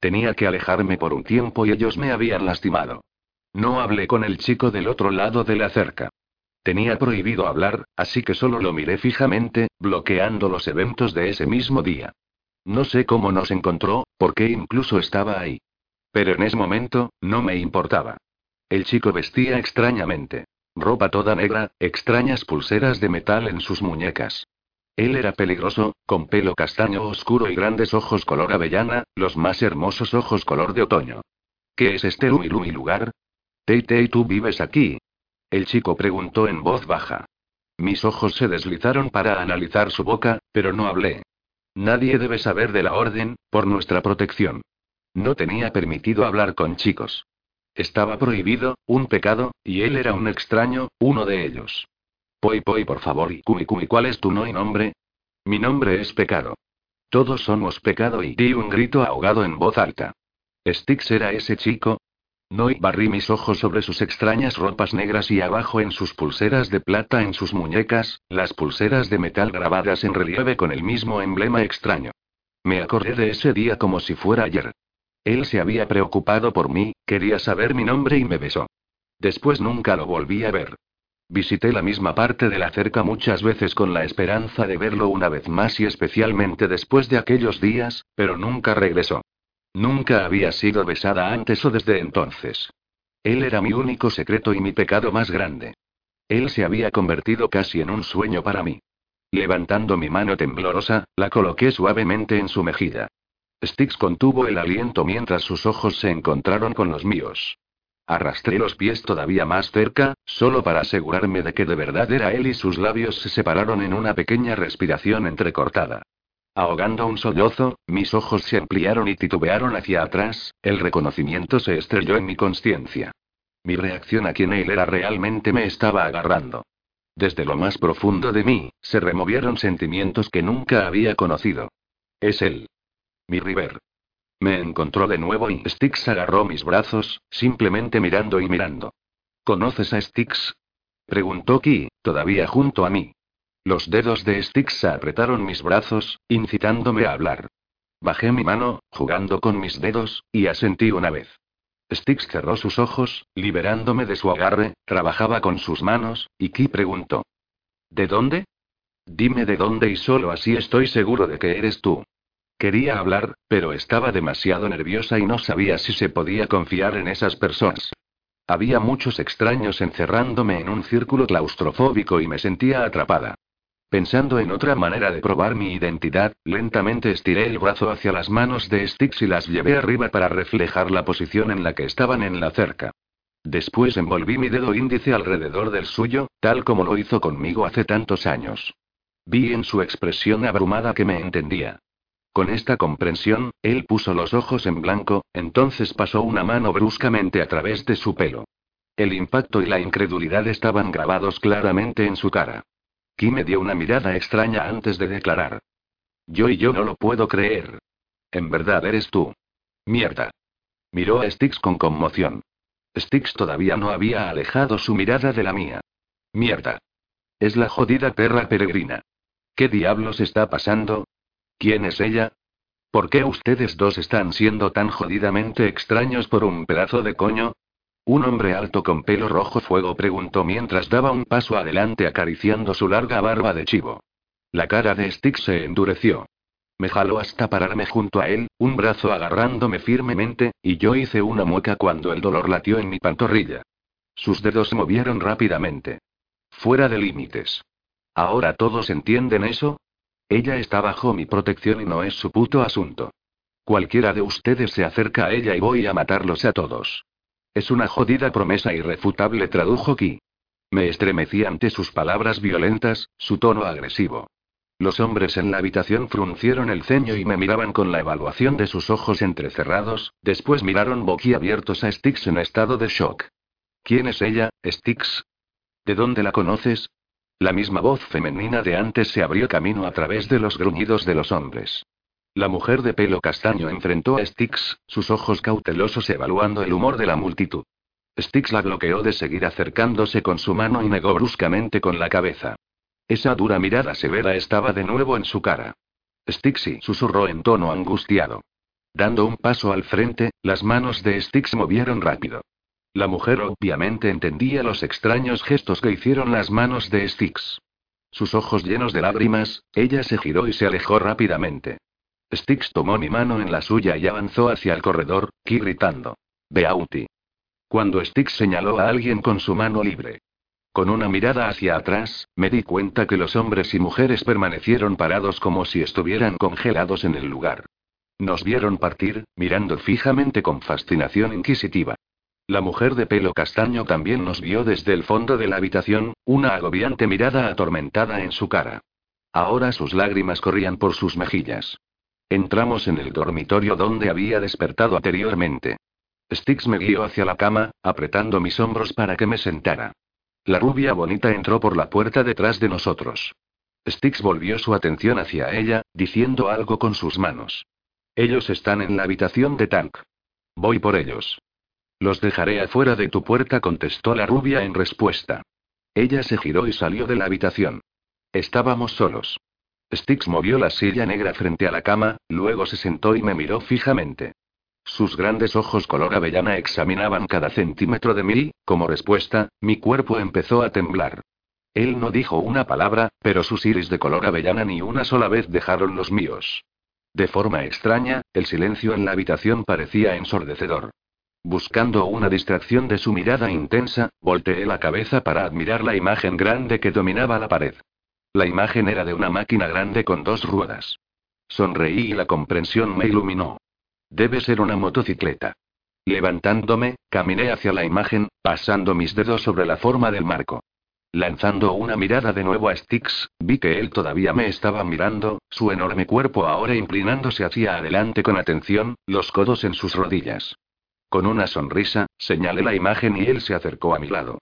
Speaker 1: Tenía que alejarme por un tiempo y ellos me habían lastimado. No hablé con el chico del otro lado de la cerca. Tenía prohibido hablar, así que solo lo miré fijamente, bloqueando los eventos de ese mismo día. No sé cómo nos encontró, por qué incluso estaba ahí. Pero en ese momento, no me importaba. El chico vestía extrañamente. Ropa toda negra, extrañas pulseras de metal en sus muñecas. Él era peligroso, con pelo castaño oscuro y grandes ojos color avellana, los más hermosos ojos color de otoño. ¿Qué es este Lumi Lumi lugar? Teitei, ¿tú vives aquí? El chico preguntó en voz baja. Mis ojos se deslizaron para analizar su boca, pero no hablé. Nadie debe saber de la orden, por nuestra protección. No tenía permitido hablar con chicos. Estaba prohibido, un pecado, y él era un extraño, uno de ellos. Poi Poi, por favor, y Kumi Kumi, ¿cuál es tu no y nombre? Mi nombre es Pecado. Todos somos pecado y di un grito ahogado en voz alta. ¿Stix era ese chico? No y barrí mis ojos sobre sus extrañas ropas negras y abajo en sus pulseras de plata en sus muñecas, las pulseras de metal grabadas en relieve con el mismo emblema extraño. Me acordé de ese día como si fuera ayer. Él se había preocupado por mí, quería saber mi nombre y me besó. Después nunca lo volví a ver. Visité la misma parte de la cerca muchas veces con la esperanza de verlo una vez más y especialmente después de aquellos días, pero nunca regresó. Nunca había sido besada antes o desde entonces. Él era mi único secreto y mi pecado más grande. Él se había convertido casi en un sueño para mí. Levantando mi mano temblorosa, la coloqué suavemente en su mejilla. Styx contuvo el aliento mientras sus ojos se encontraron con los míos. Arrastré los pies todavía más cerca, solo para asegurarme de que de verdad era él y sus labios se separaron en una pequeña respiración entrecortada. Ahogando un sollozo, mis ojos se ampliaron y titubearon hacia atrás, el reconocimiento se estrelló en mi conciencia. Mi reacción a quien él era realmente me estaba agarrando. Desde lo más profundo de mí, se removieron sentimientos que nunca había conocido. Es él. Mi River. Me encontró de nuevo y Styx agarró mis brazos, simplemente mirando y mirando. ¿Conoces a Styx? Preguntó Ki, todavía junto a mí. Los dedos de Styx apretaron mis brazos, incitándome a hablar. Bajé mi mano, jugando con mis dedos, y asentí una vez. Styx cerró sus ojos, liberándome de su agarre, trabajaba con sus manos, y Ki preguntó. ¿De dónde? Dime de dónde y solo así estoy seguro de que eres tú. Quería hablar, pero estaba demasiado nerviosa y no sabía si se podía confiar en esas personas. Había muchos extraños encerrándome en un círculo claustrofóbico y me sentía atrapada. Pensando en otra manera de probar mi identidad, lentamente estiré el brazo hacia las manos de Styx y las llevé arriba para reflejar la posición en la que estaban en la cerca. Después envolví mi dedo índice alrededor del suyo, tal como lo hizo conmigo hace tantos años. Vi en su expresión abrumada que me entendía. Con esta comprensión, él puso los ojos en blanco, entonces pasó una mano bruscamente a través de su pelo. El impacto y la incredulidad estaban grabados claramente en su cara. Kim me dio una mirada extraña antes de declarar. Yo y yo no lo puedo creer. En verdad eres tú. Mierda. Miró a Styx con conmoción. Styx todavía no había alejado su mirada de la mía. Mierda. Es la jodida perra peregrina. ¿Qué diablos está pasando? ¿Quién es ella? ¿Por qué ustedes dos están siendo tan jodidamente extraños por un pedazo de coño? Un hombre alto con pelo rojo fuego preguntó mientras daba un paso adelante acariciando su larga barba de chivo. La cara de Stick se endureció. Me jaló hasta pararme junto a él, un brazo agarrándome firmemente, y yo hice una mueca cuando el dolor latió en mi pantorrilla. Sus dedos se movieron rápidamente. Fuera de límites. ¿Ahora todos entienden eso? Ella está bajo mi protección y no es su puto asunto. Cualquiera de ustedes se acerca a ella y voy a matarlos a todos. Es una jodida promesa irrefutable, tradujo Ki. Me estremecí ante sus palabras violentas, su tono agresivo. Los hombres en la habitación fruncieron el ceño y me miraban con la evaluación de sus ojos entrecerrados, después miraron boquiabiertos a Styx en estado de shock. ¿Quién es ella, Styx? ¿De dónde la conoces? La misma voz femenina de antes se abrió camino a través de los gruñidos de los hombres. La mujer de pelo castaño enfrentó a Styx, sus ojos cautelosos evaluando el humor de la multitud. Styx la bloqueó de seguir acercándose con su mano y negó bruscamente con la cabeza. Esa dura mirada severa estaba de nuevo en su cara. Stixy susurró en tono angustiado. Dando un paso al frente, las manos de Styx movieron rápido. La mujer obviamente entendía los extraños gestos que hicieron las manos de Styx. Sus ojos llenos de lágrimas, ella se giró y se alejó rápidamente. Styx tomó mi mano en la suya y avanzó hacia el corredor, gritando. Beauty. Cuando Styx señaló a alguien con su mano libre. Con una mirada hacia atrás, me di cuenta que los hombres y mujeres permanecieron parados como si estuvieran congelados en el lugar. Nos vieron partir, mirando fijamente con fascinación inquisitiva. La mujer de pelo castaño también nos vio desde el fondo de la habitación, una agobiante mirada atormentada en su cara. Ahora sus lágrimas corrían por sus mejillas. Entramos en el dormitorio donde había despertado anteriormente. Styx me guió hacia la cama, apretando mis hombros para que me sentara. La rubia bonita entró por la puerta detrás de nosotros. Styx volvió su atención hacia ella, diciendo algo con sus manos. Ellos están en la habitación de Tank. Voy por ellos. Los dejaré afuera de tu puerta, contestó la rubia en respuesta. Ella se giró y salió de la habitación. Estábamos solos. Styx movió la silla negra frente a la cama, luego se sentó y me miró fijamente. Sus grandes ojos color avellana examinaban cada centímetro de mí, como respuesta, mi cuerpo empezó a temblar. Él no dijo una palabra, pero sus iris de color avellana ni una sola vez dejaron los míos. De forma extraña, el silencio en la habitación parecía ensordecedor. Buscando una distracción de su mirada intensa, volteé la cabeza para admirar la imagen grande que dominaba la pared. La imagen era de una máquina grande con dos ruedas. Sonreí y la comprensión me iluminó. Debe ser una motocicleta. Levantándome, caminé hacia la imagen, pasando mis dedos sobre la forma del marco. Lanzando una mirada de nuevo a Styx, vi que él todavía me estaba mirando, su enorme cuerpo ahora inclinándose hacia adelante con atención, los codos en sus rodillas. Con una sonrisa, señalé la imagen y él se acercó a mi lado.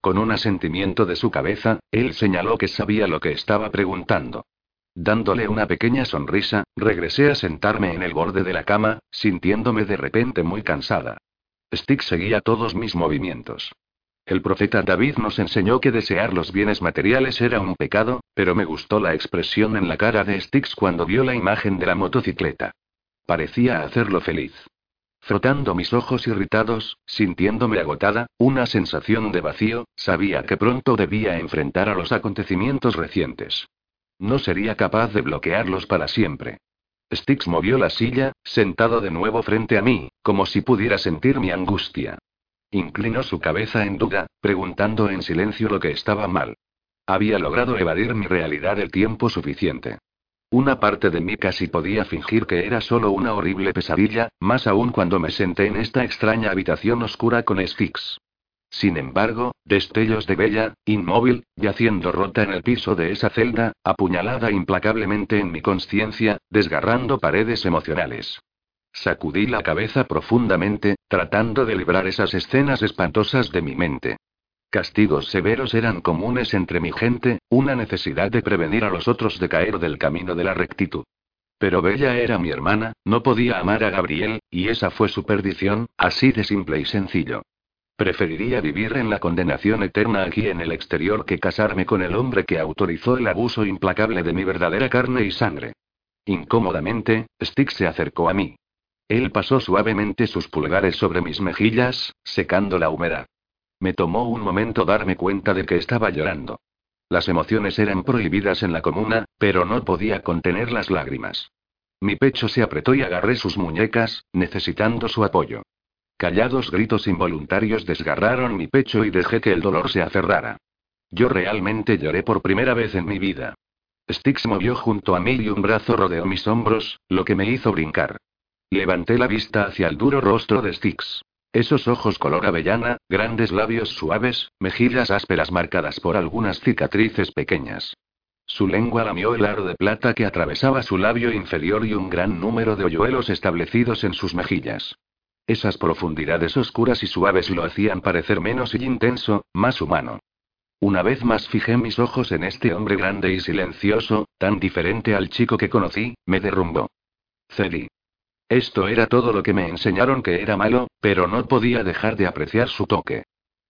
Speaker 1: Con un asentimiento de su cabeza, él señaló que sabía lo que estaba preguntando. Dándole una pequeña sonrisa, regresé a sentarme en el borde de la cama, sintiéndome de repente muy cansada. Stick seguía todos mis movimientos. El profeta David nos enseñó que desear los bienes materiales era un pecado, pero me gustó la expresión en la cara de Styx cuando vio la imagen de la motocicleta. Parecía hacerlo feliz. Frotando mis ojos irritados, sintiéndome agotada, una sensación de vacío, sabía que pronto debía enfrentar a los acontecimientos recientes. No sería capaz de bloquearlos para siempre. Styx movió la silla, sentado de nuevo frente a mí, como si pudiera sentir mi angustia. Inclinó su cabeza en duda, preguntando en silencio lo que estaba mal. Había logrado evadir mi realidad el tiempo suficiente. Una parte de mí casi podía fingir que era solo una horrible pesadilla, más aún cuando me senté en esta extraña habitación oscura con Styx. Sin embargo, destellos de Bella, inmóvil, yaciendo rota en el piso de esa celda, apuñalada implacablemente en mi conciencia, desgarrando paredes emocionales. Sacudí la cabeza profundamente, tratando de librar esas escenas espantosas de mi mente. Castigos severos eran comunes entre mi gente, una necesidad de prevenir a los otros de caer del camino de la rectitud. Pero Bella era mi hermana, no podía amar a Gabriel, y esa fue su perdición, así de simple y sencillo. Preferiría vivir en la condenación eterna aquí en el exterior que casarme con el hombre que autorizó el abuso implacable de mi verdadera carne y sangre. Incómodamente, Stick se acercó a mí. Él pasó suavemente sus pulgares sobre mis mejillas, secando la humedad. Me tomó un momento darme cuenta de que estaba llorando. Las emociones eran prohibidas en la comuna, pero no podía contener las lágrimas. Mi pecho se apretó y agarré sus muñecas, necesitando su apoyo. Callados gritos involuntarios desgarraron mi pecho y dejé que el dolor se aferrara. Yo realmente lloré por primera vez en mi vida. Styx movió junto a mí y un brazo rodeó mis hombros, lo que me hizo brincar. Levanté la vista hacia el duro rostro de Styx. Esos ojos color avellana, grandes labios suaves, mejillas ásperas marcadas por algunas cicatrices pequeñas. Su lengua lamió el aro de plata que atravesaba su labio inferior y un gran número de hoyuelos establecidos en sus mejillas. Esas profundidades oscuras y suaves lo hacían parecer menos y intenso, más humano. Una vez más fijé mis ojos en este hombre grande y silencioso, tan diferente al chico que conocí, me derrumbó. Cedí. Esto era todo lo que me enseñaron que era malo, pero no podía dejar de apreciar su toque.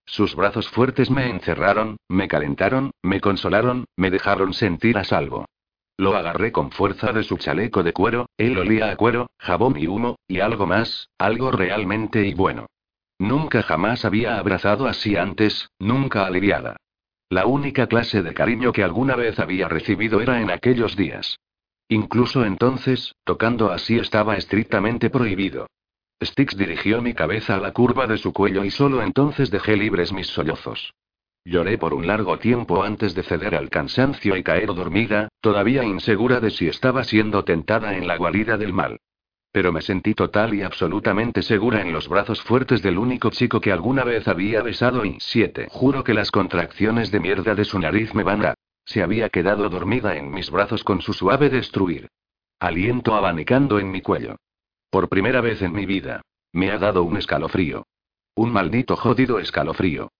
Speaker 1: Sus brazos fuertes me encerraron, me calentaron, me consolaron, me dejaron sentir a salvo. Lo agarré con fuerza de su chaleco de cuero, él olía a cuero, jabón y humo, y algo más, algo realmente y bueno. Nunca jamás había abrazado así antes, nunca aliviada. La única clase de cariño que alguna vez había recibido era en aquellos días. Incluso entonces, tocando así estaba estrictamente prohibido. Styx dirigió mi cabeza a la curva de su cuello y solo entonces dejé libres mis sollozos. Lloré por un largo tiempo antes de ceder al cansancio y caer dormida, todavía insegura de si estaba siendo tentada en la guarida del mal. Pero me sentí total y absolutamente segura en los brazos fuertes del único chico que alguna vez había besado y siete. Juro que las contracciones de mierda de su nariz me van a... Se había quedado dormida en mis brazos con su suave destruir. Aliento abanicando en mi cuello. Por primera vez en mi vida. Me ha dado un escalofrío. Un maldito jodido escalofrío.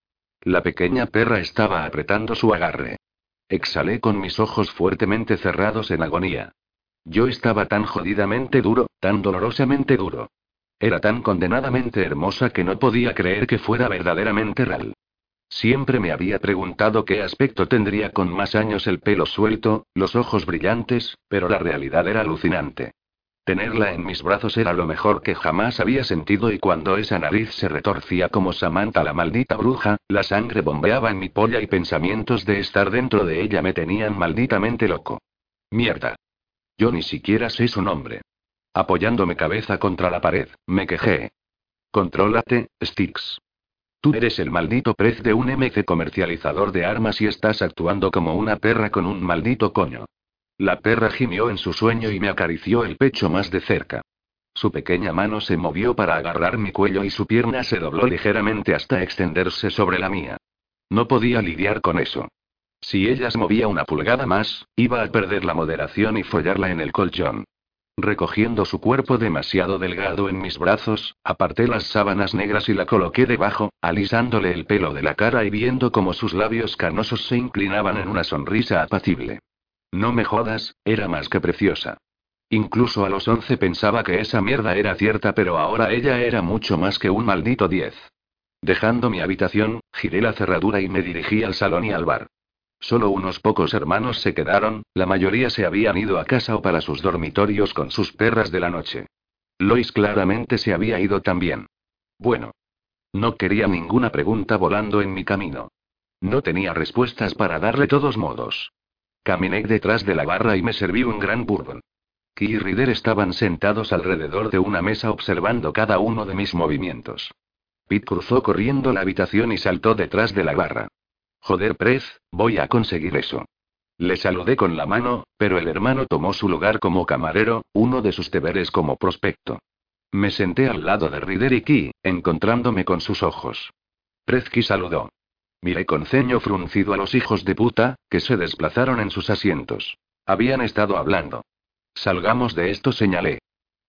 Speaker 1: La pequeña perra estaba apretando su agarre. Exhalé con mis ojos fuertemente cerrados en agonía. Yo estaba tan jodidamente duro, tan dolorosamente duro. Era tan condenadamente hermosa que no podía creer que fuera verdaderamente real. Siempre me había preguntado qué aspecto tendría con más años el pelo suelto, los ojos brillantes, pero la realidad era alucinante. Tenerla en mis brazos era lo mejor que jamás había sentido y cuando esa nariz se retorcía como Samantha la maldita bruja, la sangre bombeaba en mi polla y pensamientos de estar dentro de ella me tenían malditamente loco. Mierda. Yo ni siquiera sé su nombre. Apoyándome cabeza contra la pared, me quejé. Contrólate, Styx. Tú eres el maldito prez de un MC comercializador de armas y estás actuando como una perra con un maldito coño. La perra gimió en su sueño y me acarició el pecho más de cerca. Su pequeña mano se movió para agarrar mi cuello y su pierna se dobló ligeramente hasta extenderse sobre la mía. No podía lidiar con eso. Si ella se movía una pulgada más, iba a perder la moderación y follarla en el colchón. Recogiendo su cuerpo demasiado delgado en mis brazos, aparté las sábanas negras y la coloqué debajo, alisándole el pelo de la cara y viendo cómo sus labios canosos se inclinaban en una sonrisa apacible. No me jodas, era más que preciosa. Incluso a los once pensaba que esa mierda era cierta, pero ahora ella era mucho más que un maldito diez. Dejando mi habitación, giré la cerradura y me dirigí al salón y al bar. Solo unos pocos hermanos se quedaron, la mayoría se habían ido a casa o para sus dormitorios con sus perras de la noche. Lois claramente se había ido también. Bueno. No quería ninguna pregunta volando en mi camino. No tenía respuestas para darle todos modos. Caminé detrás de la barra y me serví un gran bourbon. Key y Rider estaban sentados alrededor de una mesa observando cada uno de mis movimientos. Pete cruzó corriendo la habitación y saltó detrás de la barra. Joder, Prez, voy a conseguir eso. Le saludé con la mano, pero el hermano tomó su lugar como camarero, uno de sus deberes como prospecto. Me senté al lado de Rider y encontrándome con sus ojos. Prezki saludó. Miré con ceño fruncido a los hijos de puta, que se desplazaron en sus asientos. Habían estado hablando. Salgamos de esto, señalé.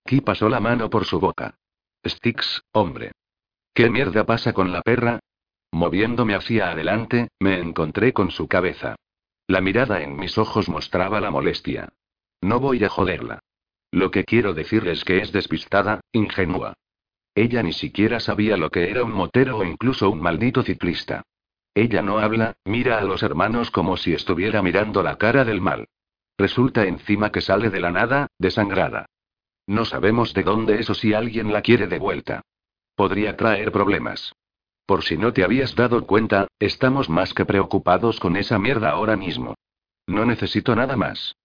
Speaker 1: Ki pasó la mano por su boca. Sticks, hombre. ¿Qué mierda pasa con la perra? Moviéndome hacia adelante, me encontré con su cabeza. La mirada en mis ojos mostraba la molestia. No voy a joderla. Lo que quiero decir es que es despistada, ingenua. Ella ni siquiera sabía lo que era un motero o incluso un maldito ciclista. Ella no habla, mira a los hermanos como si estuviera mirando la cara del mal. Resulta encima que sale de la nada, desangrada. No sabemos de dónde es o si alguien la quiere de vuelta. Podría traer problemas. Por si no te habías dado cuenta, estamos más que preocupados con esa mierda ahora mismo. No necesito nada más.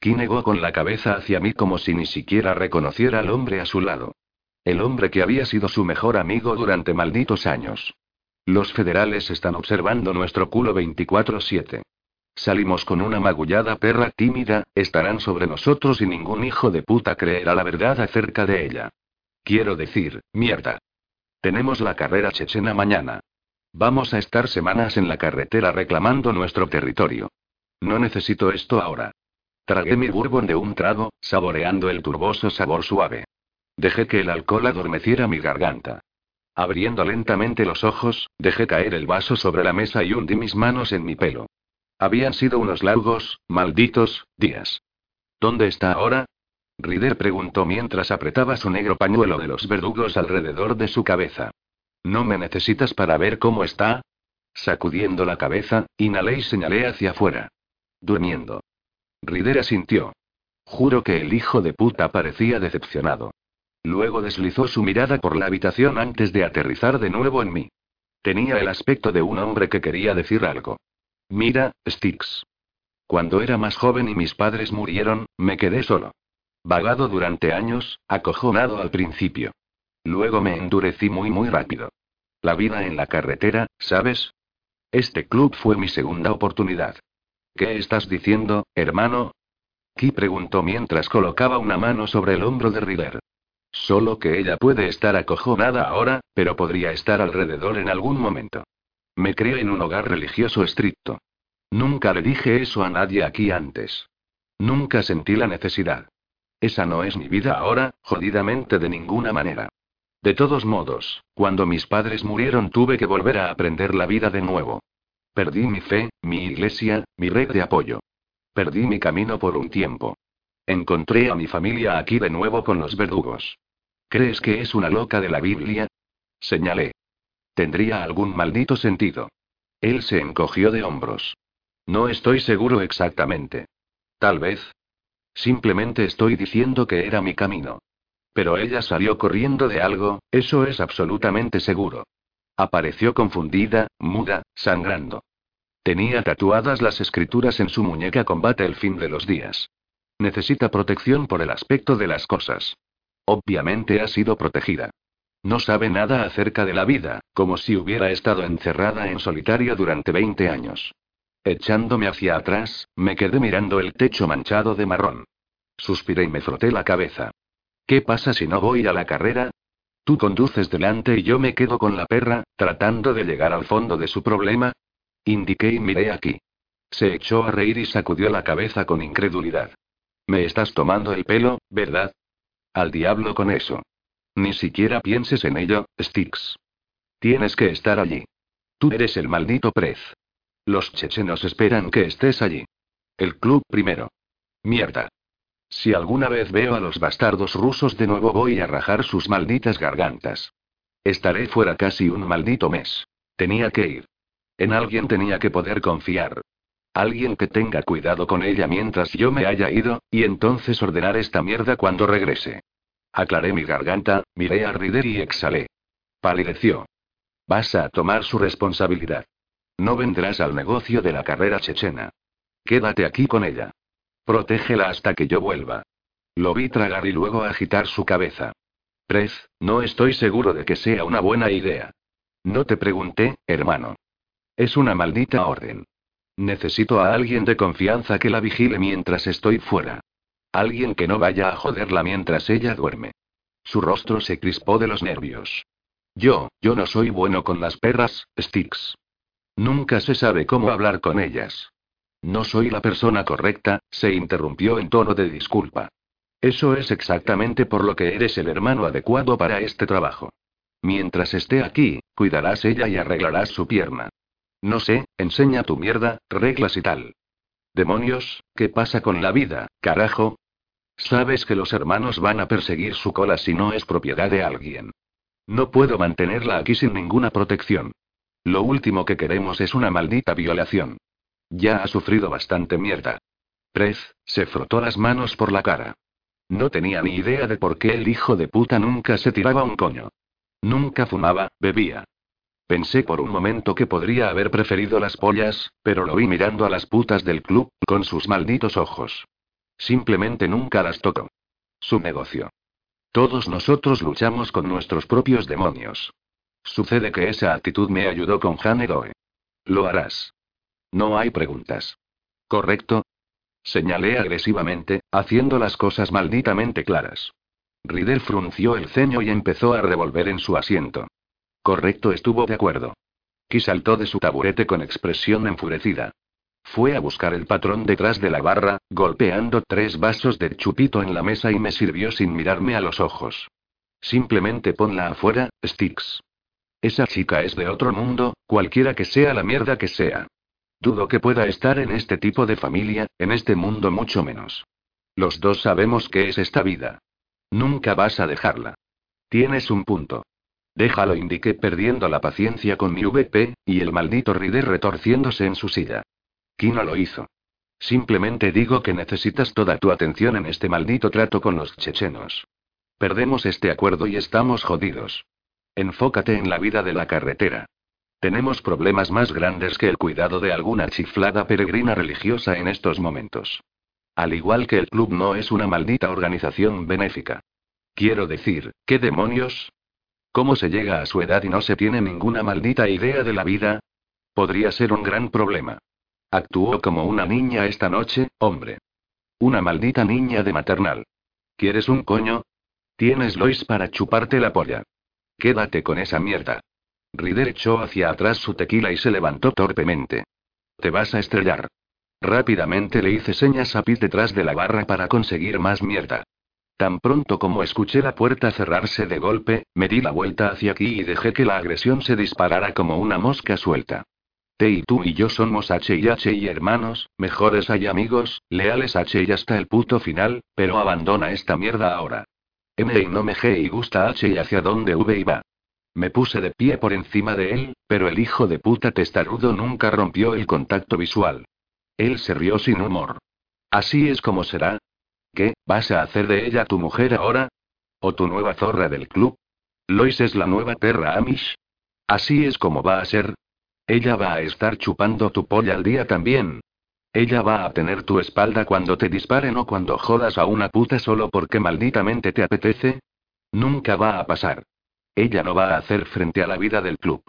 Speaker 1: Ki negó con la cabeza hacia mí como si ni siquiera reconociera al hombre a su lado. El hombre que había sido su mejor amigo durante malditos años. Los federales están observando nuestro culo 24-7. Salimos con una magullada perra tímida, estarán sobre nosotros y ningún hijo de puta creerá la verdad acerca de ella. Quiero decir, mierda. Tenemos la carrera chechena mañana. Vamos a estar semanas en la carretera reclamando nuestro territorio. No necesito esto ahora. Tragué mi bourbon de un trago, saboreando el turboso sabor suave. Dejé que el alcohol adormeciera mi garganta. Abriendo lentamente los ojos, dejé caer el vaso sobre la mesa y hundí mis manos en mi pelo. Habían sido unos largos, malditos, días. ¿Dónde está ahora? Rider preguntó mientras apretaba su negro pañuelo de los verdugos alrededor de su cabeza. ¿No me necesitas para ver cómo está? Sacudiendo la cabeza, inhalé y señalé hacia afuera. Durmiendo. Rider asintió. Juro que el hijo de puta parecía decepcionado. Luego deslizó su mirada por la habitación antes de aterrizar de nuevo en mí. Tenía el aspecto de un hombre que quería decir algo. Mira, Styx. Cuando era más joven y mis padres murieron, me quedé solo. Vagado durante años, acojonado al principio. Luego me endurecí muy muy rápido. La vida en la carretera, ¿sabes? Este club fue mi segunda oportunidad. ¿Qué estás diciendo, hermano? Ki preguntó mientras colocaba una mano sobre el hombro de River. Solo que ella puede estar acojonada ahora, pero podría estar alrededor en algún momento. Me crié en un hogar religioso estricto. Nunca le dije eso a nadie aquí antes. Nunca sentí la necesidad. Esa no es mi vida ahora, jodidamente de ninguna manera. De todos modos, cuando mis padres murieron tuve que volver a aprender la vida de nuevo. Perdí mi fe, mi iglesia, mi red de apoyo. Perdí mi camino por un tiempo. Encontré a mi familia aquí de nuevo con los verdugos. ¿Crees que es una loca de la Biblia? Señalé. Tendría algún maldito sentido. Él se encogió de hombros. No estoy seguro exactamente. Tal vez. Simplemente estoy diciendo que era mi camino. Pero ella salió corriendo de algo, eso es absolutamente seguro. Apareció confundida, muda, sangrando. Tenía tatuadas las escrituras en su muñeca combate el fin de los días. Necesita protección por el aspecto de las cosas. Obviamente ha sido protegida. No sabe nada acerca de la vida, como si hubiera estado encerrada en solitario durante 20 años. Echándome hacia atrás, me quedé mirando el techo manchado de marrón. Suspiré y me froté la cabeza. ¿Qué pasa si no voy a la carrera? Tú conduces delante y yo me quedo con la perra, tratando de llegar al fondo de su problema. Indiqué y miré aquí. Se echó a reír y sacudió la cabeza con incredulidad. Me estás tomando el pelo, ¿verdad? Al diablo con eso. Ni siquiera pienses en ello, Styx. Tienes que estar allí. Tú eres el maldito prez. Los chechenos esperan que estés allí. El club primero. Mierda. Si alguna vez veo a los bastardos rusos de nuevo voy a rajar sus malditas gargantas. Estaré fuera casi un maldito mes. Tenía que ir. En alguien tenía que poder confiar. Alguien que tenga cuidado con ella mientras yo me haya ido, y entonces ordenar esta mierda cuando regrese. Aclaré mi garganta, miré a Rider y exhalé. Palideció. Vas a tomar su responsabilidad. No vendrás al negocio de la carrera chechena. Quédate aquí con ella. Protégela hasta que yo vuelva. Lo vi tragar y luego agitar su cabeza. Prez, no estoy seguro de que sea una buena idea. No te pregunté, hermano. Es una maldita orden. Necesito a alguien de confianza que la vigile mientras estoy fuera. Alguien que no vaya a joderla mientras ella duerme. Su rostro se crispó de los nervios. Yo, yo no soy bueno con las perras, Sticks. Nunca se sabe cómo hablar con ellas. No soy la persona correcta, se interrumpió en tono de disculpa. Eso es exactamente por lo que eres el hermano adecuado para este trabajo. Mientras esté aquí, cuidarás ella y arreglarás su pierna. No sé, enseña tu mierda, reglas y tal. Demonios, ¿qué pasa con la vida, carajo? Sabes que los hermanos van a perseguir su cola si no es propiedad de alguien. No puedo mantenerla aquí sin ninguna protección. Lo último que queremos es una maldita violación. Ya ha sufrido bastante mierda. Prez, se frotó las manos por la cara. No tenía ni idea de por qué el hijo de puta nunca se tiraba un coño. Nunca fumaba, bebía. Pensé por un momento que podría haber preferido las pollas, pero lo vi mirando a las putas del club, con sus malditos ojos. Simplemente nunca las tocó. Su negocio. Todos nosotros luchamos con nuestros propios demonios. Sucede que esa actitud me ayudó con Hanedoe. Lo harás. No hay preguntas. ¿Correcto? Señalé agresivamente, haciendo las cosas malditamente claras. Riddle frunció el ceño y empezó a revolver en su asiento. Correcto, estuvo de acuerdo. Ki saltó de su taburete con expresión enfurecida. Fue a buscar el patrón detrás de la barra, golpeando tres vasos de chupito en la mesa y me sirvió sin mirarme a los ojos. Simplemente ponla afuera, Sticks. Esa chica es de otro mundo, cualquiera que sea la mierda que sea. Dudo que pueda estar en este tipo de familia, en este mundo mucho menos. Los dos sabemos qué es esta vida. Nunca vas a dejarla. Tienes un punto. Déjalo, indiqué perdiendo la paciencia con mi VP, y el maldito Rider retorciéndose en su silla. Kino lo hizo. Simplemente digo que necesitas toda tu atención en este maldito trato con los chechenos. Perdemos este acuerdo y estamos jodidos. Enfócate en la vida de la carretera. Tenemos problemas más grandes que el cuidado de alguna chiflada peregrina religiosa en estos momentos. Al igual que el club no es una maldita organización benéfica. Quiero decir, ¿qué demonios? ¿Cómo se llega a su edad y no se tiene ninguna maldita idea de la vida? Podría ser un gran problema. Actuó como una niña esta noche, hombre. Una maldita niña de maternal. ¿Quieres un coño? Tienes Lois para chuparte la polla. Quédate con esa mierda. Rider echó hacia atrás su tequila y se levantó torpemente. Te vas a estrellar. Rápidamente le hice señas a Pete detrás de la barra para conseguir más mierda. Tan pronto como escuché la puerta cerrarse de golpe, me di la vuelta hacia aquí y dejé que la agresión se disparara como una mosca suelta. Te y tú y yo somos H y H y hermanos, mejores hay amigos, leales H y hasta el puto final, pero abandona esta mierda ahora. M y no me G y gusta H y hacia dónde V iba. Me puse de pie por encima de él, pero el hijo de puta testarudo nunca rompió el contacto visual. Él se rió sin humor. Así es como será. ¿Qué, vas a hacer de ella tu mujer ahora? ¿O tu nueva zorra del club? ¿Lois es la nueva perra Amish? Así es como va a ser. Ella va a estar chupando tu polla al día también. Ella va a tener tu espalda cuando te disparen o cuando jodas a una puta solo porque malditamente te apetece. Nunca va a pasar. Ella no va a hacer frente a la vida del club.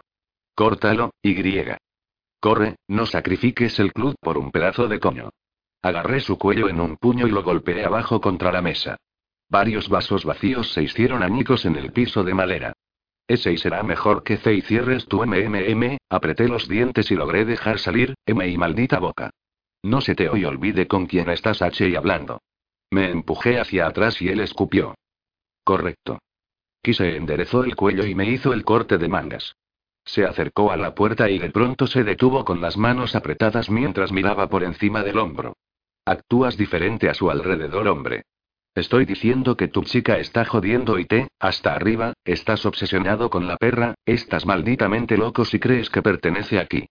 Speaker 1: Córtalo, Y. Corre, no sacrifiques el club por un pedazo de coño. Agarré su cuello en un puño y lo golpeé abajo contra la mesa. Varios vasos vacíos se hicieron añicos en el piso de madera. Ese y será mejor que C y cierres tu MMM, apreté los dientes y logré dejar salir, M y maldita boca. No se te oye olvide con quién estás H y hablando. Me empujé hacia atrás y él escupió. Correcto. Quise enderezó el cuello y me hizo el corte de mangas. Se acercó a la puerta y de pronto se detuvo con las manos apretadas mientras miraba por encima del hombro. Actúas diferente a su alrededor, hombre. Estoy diciendo que tu chica está jodiendo y te, hasta arriba, estás obsesionado con la perra, estás malditamente loco si crees que pertenece aquí.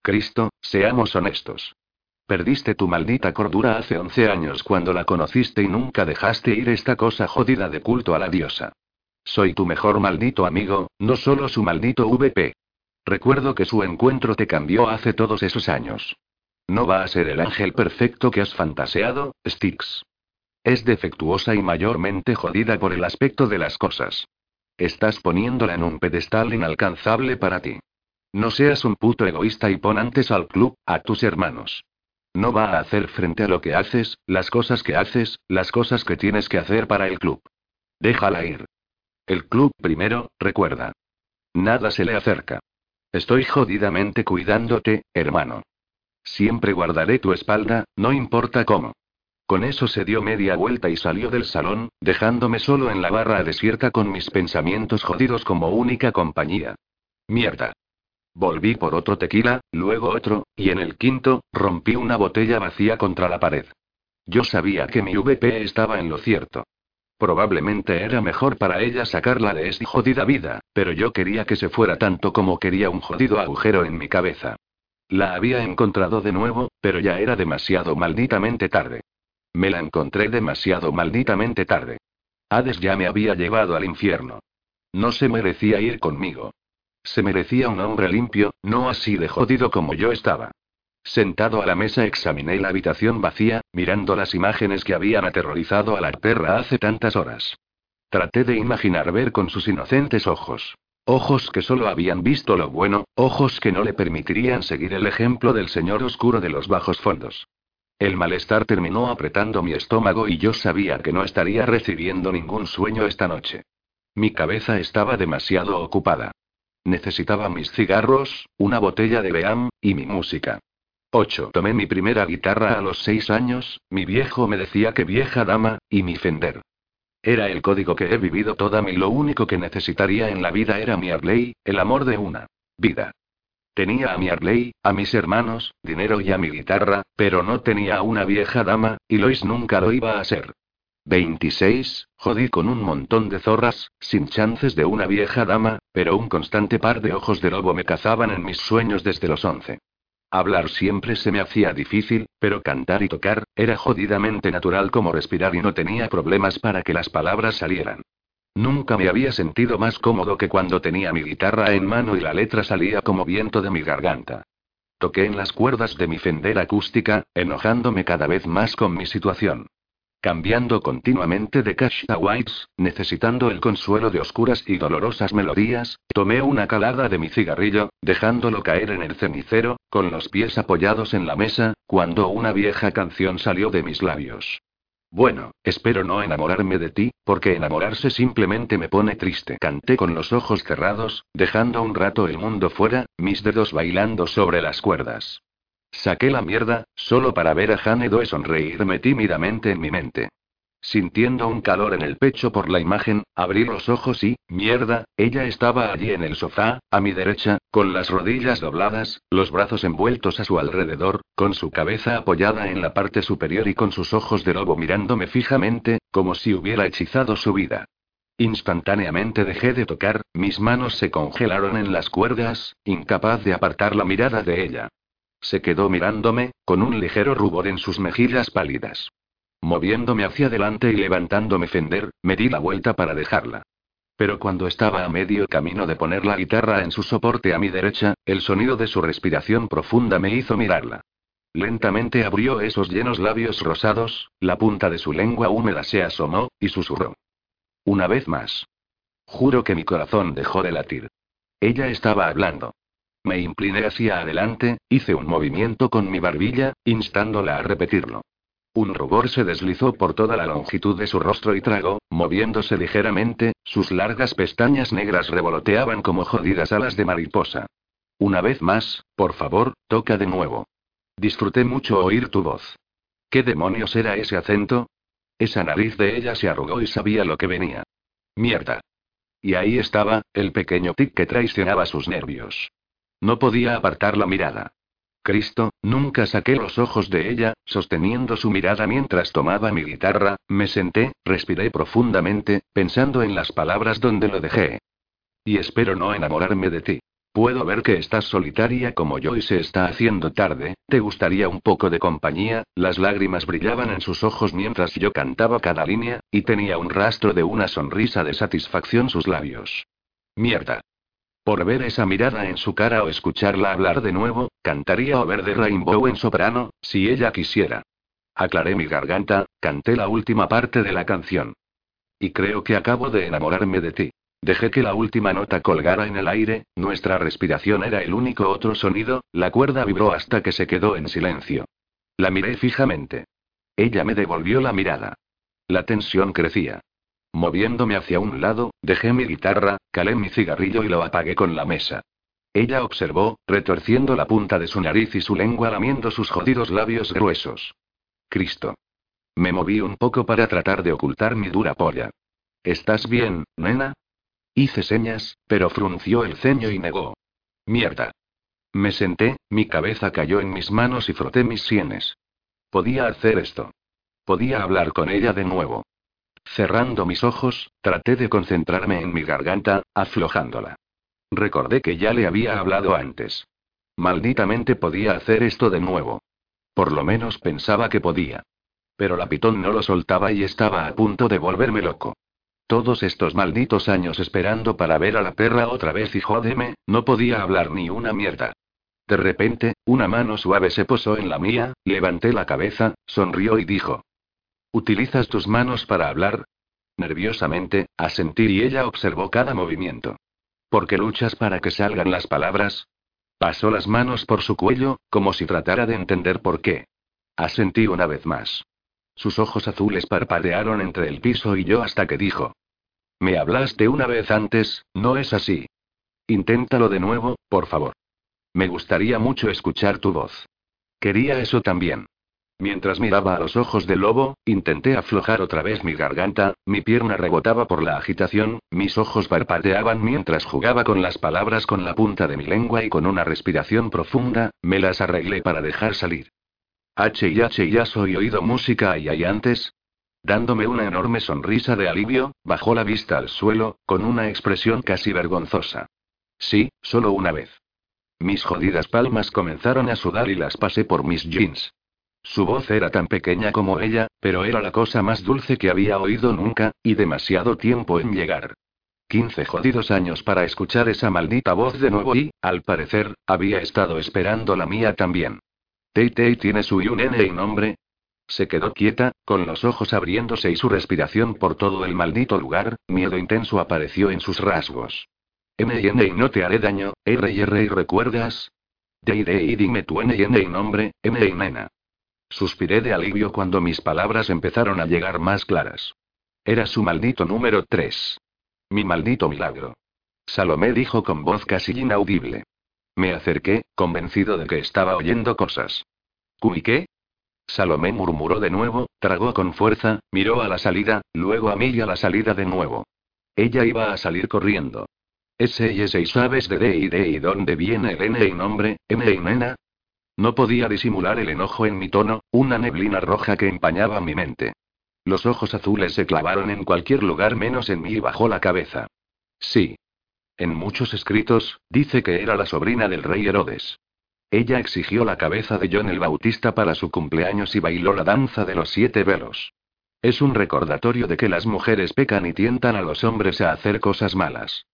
Speaker 1: Cristo, seamos honestos. Perdiste tu maldita cordura hace 11 años cuando la conociste y nunca dejaste ir esta cosa jodida de culto a la diosa. Soy tu mejor maldito amigo, no solo su maldito VP. Recuerdo que su encuentro te cambió hace todos esos años. No va a ser el ángel perfecto que has fantaseado, Styx. Es defectuosa y mayormente jodida por el aspecto de las cosas. Estás poniéndola en un pedestal inalcanzable para ti. No seas un puto egoísta y pon antes al club, a tus hermanos. No va a hacer frente a lo que haces, las cosas que haces, las cosas que tienes que hacer para el club. Déjala ir. El club primero, recuerda. Nada se le acerca. Estoy jodidamente cuidándote, hermano. Siempre guardaré tu espalda, no importa cómo. Con eso se dio media vuelta y salió del salón, dejándome solo en la barra desierta con mis pensamientos jodidos como única compañía. Mierda. Volví por otro tequila, luego otro, y en el quinto, rompí una botella vacía contra la pared. Yo sabía que mi VP estaba en lo cierto. Probablemente era mejor para ella sacarla de esta jodida vida, pero yo quería que se fuera tanto como quería un jodido agujero en mi cabeza. La había encontrado de nuevo, pero ya era demasiado malditamente tarde. Me la encontré demasiado malditamente tarde. Hades ya me había llevado al infierno. No se merecía ir conmigo. Se merecía un hombre limpio, no así de jodido como yo estaba. Sentado a la mesa examiné la habitación vacía, mirando las imágenes que habían aterrorizado a la perra hace tantas horas. Traté de imaginar ver con sus inocentes ojos. Ojos que solo habían visto lo bueno, ojos que no le permitirían seguir el ejemplo del señor oscuro de los bajos fondos. El malestar terminó apretando mi estómago y yo sabía que no estaría recibiendo ningún sueño esta noche. Mi cabeza estaba demasiado ocupada. Necesitaba mis cigarros, una botella de Beam, y mi música. 8. Tomé mi primera guitarra a los seis años, mi viejo me decía que vieja dama, y mi Fender. Era el código que he vivido toda mi lo único que necesitaría en la vida era mi Arley, el amor de una vida. Tenía a mi Arley, a mis hermanos, dinero y a mi guitarra, pero no tenía a una vieja dama, y Lois nunca lo iba a ser. 26, jodí con un montón de zorras, sin chances de una vieja dama, pero un constante par de ojos de lobo me cazaban en mis sueños desde los 11. Hablar siempre se me hacía difícil, pero cantar y tocar, era jodidamente natural como respirar y no tenía problemas para que las palabras salieran. Nunca me había sentido más cómodo que cuando tenía mi guitarra en mano y la letra salía como viento de mi garganta. Toqué en las cuerdas de mi fender acústica, enojándome cada vez más con mi situación. Cambiando continuamente de cash a whites, necesitando el consuelo de oscuras y dolorosas melodías, tomé una calada de mi cigarrillo, dejándolo caer en el cenicero, con los pies apoyados en la mesa, cuando una vieja canción salió de mis labios. Bueno, espero no enamorarme de ti, porque enamorarse simplemente me pone triste. Canté con los ojos cerrados, dejando un rato el mundo fuera, mis dedos bailando sobre las cuerdas. Saqué la mierda, solo para ver a Hanedoe sonreírme tímidamente en mi mente. Sintiendo un calor en el pecho por la imagen, abrí los ojos y, mierda, ella estaba allí en el sofá, a mi derecha, con las rodillas dobladas, los brazos envueltos a su alrededor, con su cabeza apoyada en la parte superior y con sus ojos de lobo mirándome fijamente, como si hubiera hechizado su vida. Instantáneamente dejé de tocar, mis manos se congelaron en las cuerdas, incapaz de apartar la mirada de ella. Se quedó mirándome, con un ligero rubor en sus mejillas pálidas. Moviéndome hacia adelante y levantándome Fender, me di la vuelta para dejarla. Pero cuando estaba a medio camino de poner la guitarra en su soporte a mi derecha, el sonido de su respiración profunda me hizo mirarla. Lentamente abrió esos llenos labios rosados, la punta de su lengua húmeda se asomó, y susurró. Una vez más. Juro que mi corazón dejó de latir. Ella estaba hablando. Me incliné hacia adelante, hice un movimiento con mi barbilla, instándola a repetirlo. Un rubor se deslizó por toda la longitud de su rostro y tragó, moviéndose ligeramente, sus largas pestañas negras revoloteaban como jodidas alas de mariposa. Una vez más, por favor, toca de nuevo. Disfruté mucho oír tu voz. ¿Qué demonios era ese acento? Esa nariz de ella se arrugó y sabía lo que venía. Mierda. Y ahí estaba, el pequeño tic que traicionaba sus nervios. No podía apartar la mirada. Cristo, nunca saqué los ojos de ella, sosteniendo su mirada mientras tomaba mi guitarra, me senté, respiré profundamente, pensando en las palabras donde lo dejé. Y espero no enamorarme de ti. Puedo ver que estás solitaria como yo y se está haciendo tarde, ¿te gustaría un poco de compañía? Las lágrimas brillaban en sus ojos mientras yo cantaba cada línea, y tenía un rastro de una sonrisa de satisfacción sus labios. Mierda. Por ver esa mirada en su cara o escucharla hablar de nuevo, cantaría Over de Rainbow en soprano, si ella quisiera. Aclaré mi garganta, canté la última parte de la canción. Y creo que acabo de enamorarme de ti. Dejé que la última nota colgara en el aire, nuestra respiración era el único otro sonido, la cuerda vibró hasta que se quedó en silencio. La miré fijamente. Ella me devolvió la mirada. La tensión crecía. Moviéndome hacia un lado, dejé mi guitarra, calé mi cigarrillo y lo apagué con la mesa. Ella observó, retorciendo la punta de su nariz y su lengua lamiendo sus jodidos labios gruesos. Cristo. Me moví un poco para tratar de ocultar mi dura polla. ¿Estás bien, nena? Hice señas, pero frunció el ceño y negó. Mierda. Me senté, mi cabeza cayó en mis manos y froté mis sienes. Podía hacer esto. Podía hablar con ella de nuevo. Cerrando mis ojos, traté de concentrarme en mi garganta, aflojándola. Recordé que ya le había hablado antes. Malditamente podía hacer esto de nuevo. Por lo menos pensaba que podía. Pero la pitón no lo soltaba y estaba a punto de volverme loco. Todos estos malditos años esperando para ver a la perra otra vez y jódeme, no podía hablar ni una mierda. De repente, una mano suave se posó en la mía, levanté la cabeza, sonrió y dijo, ¿Utilizas tus manos para hablar? Nerviosamente, asentí y ella observó cada movimiento. ¿Por qué luchas para que salgan las palabras? Pasó las manos por su cuello, como si tratara de entender por qué. Asentí una vez más. Sus ojos azules parpadearon entre el piso y yo hasta que dijo. Me hablaste una vez antes, ¿no es así? Inténtalo de nuevo, por favor. Me gustaría mucho escuchar tu voz. Quería eso también. Mientras miraba a los ojos del lobo, intenté aflojar otra vez mi garganta, mi pierna rebotaba por la agitación, mis ojos parpadeaban mientras jugaba con las palabras con la punta de mi lengua y con una respiración profunda, me las arreglé para dejar salir. H y H ya soy oído música y hay antes. Dándome una enorme sonrisa de alivio, bajó la vista al suelo, con una expresión casi vergonzosa. Sí, solo una vez. Mis jodidas palmas comenzaron a sudar y las pasé por mis jeans. Su voz era tan pequeña como ella, pero era la cosa más dulce que había oído nunca, y demasiado tiempo en llegar. Quince jodidos años para escuchar esa maldita voz de nuevo y, al parecer, había estado esperando la mía también. Tei tiene su y un N y nombre. Se quedó quieta, con los ojos abriéndose y su respiración por todo el maldito lugar, miedo intenso apareció en sus rasgos. M N y no te haré daño, R y R y recuerdas. D y dime tu N y N y nombre, M y nena. Suspiré de alivio cuando mis palabras empezaron a llegar más claras. Era su maldito número 3. Mi maldito milagro. Salomé dijo con voz casi inaudible. Me acerqué, convencido de que estaba oyendo cosas. ¿Cui qué? Salomé murmuró de nuevo, tragó con fuerza, miró a la salida, luego a mí y a la salida de nuevo. Ella iba a salir corriendo. Ese y ese y sabes de D y D y dónde viene el N y nombre, M y nena. No podía disimular el enojo en mi tono, una neblina roja que empañaba mi mente. Los ojos azules se clavaron en cualquier lugar menos en mí y bajó la cabeza. Sí. En muchos escritos, dice que era la sobrina del rey Herodes. Ella exigió la cabeza de John el Bautista para su cumpleaños y bailó la danza de los siete velos. Es un recordatorio de que las mujeres pecan y tientan a los hombres a hacer cosas malas.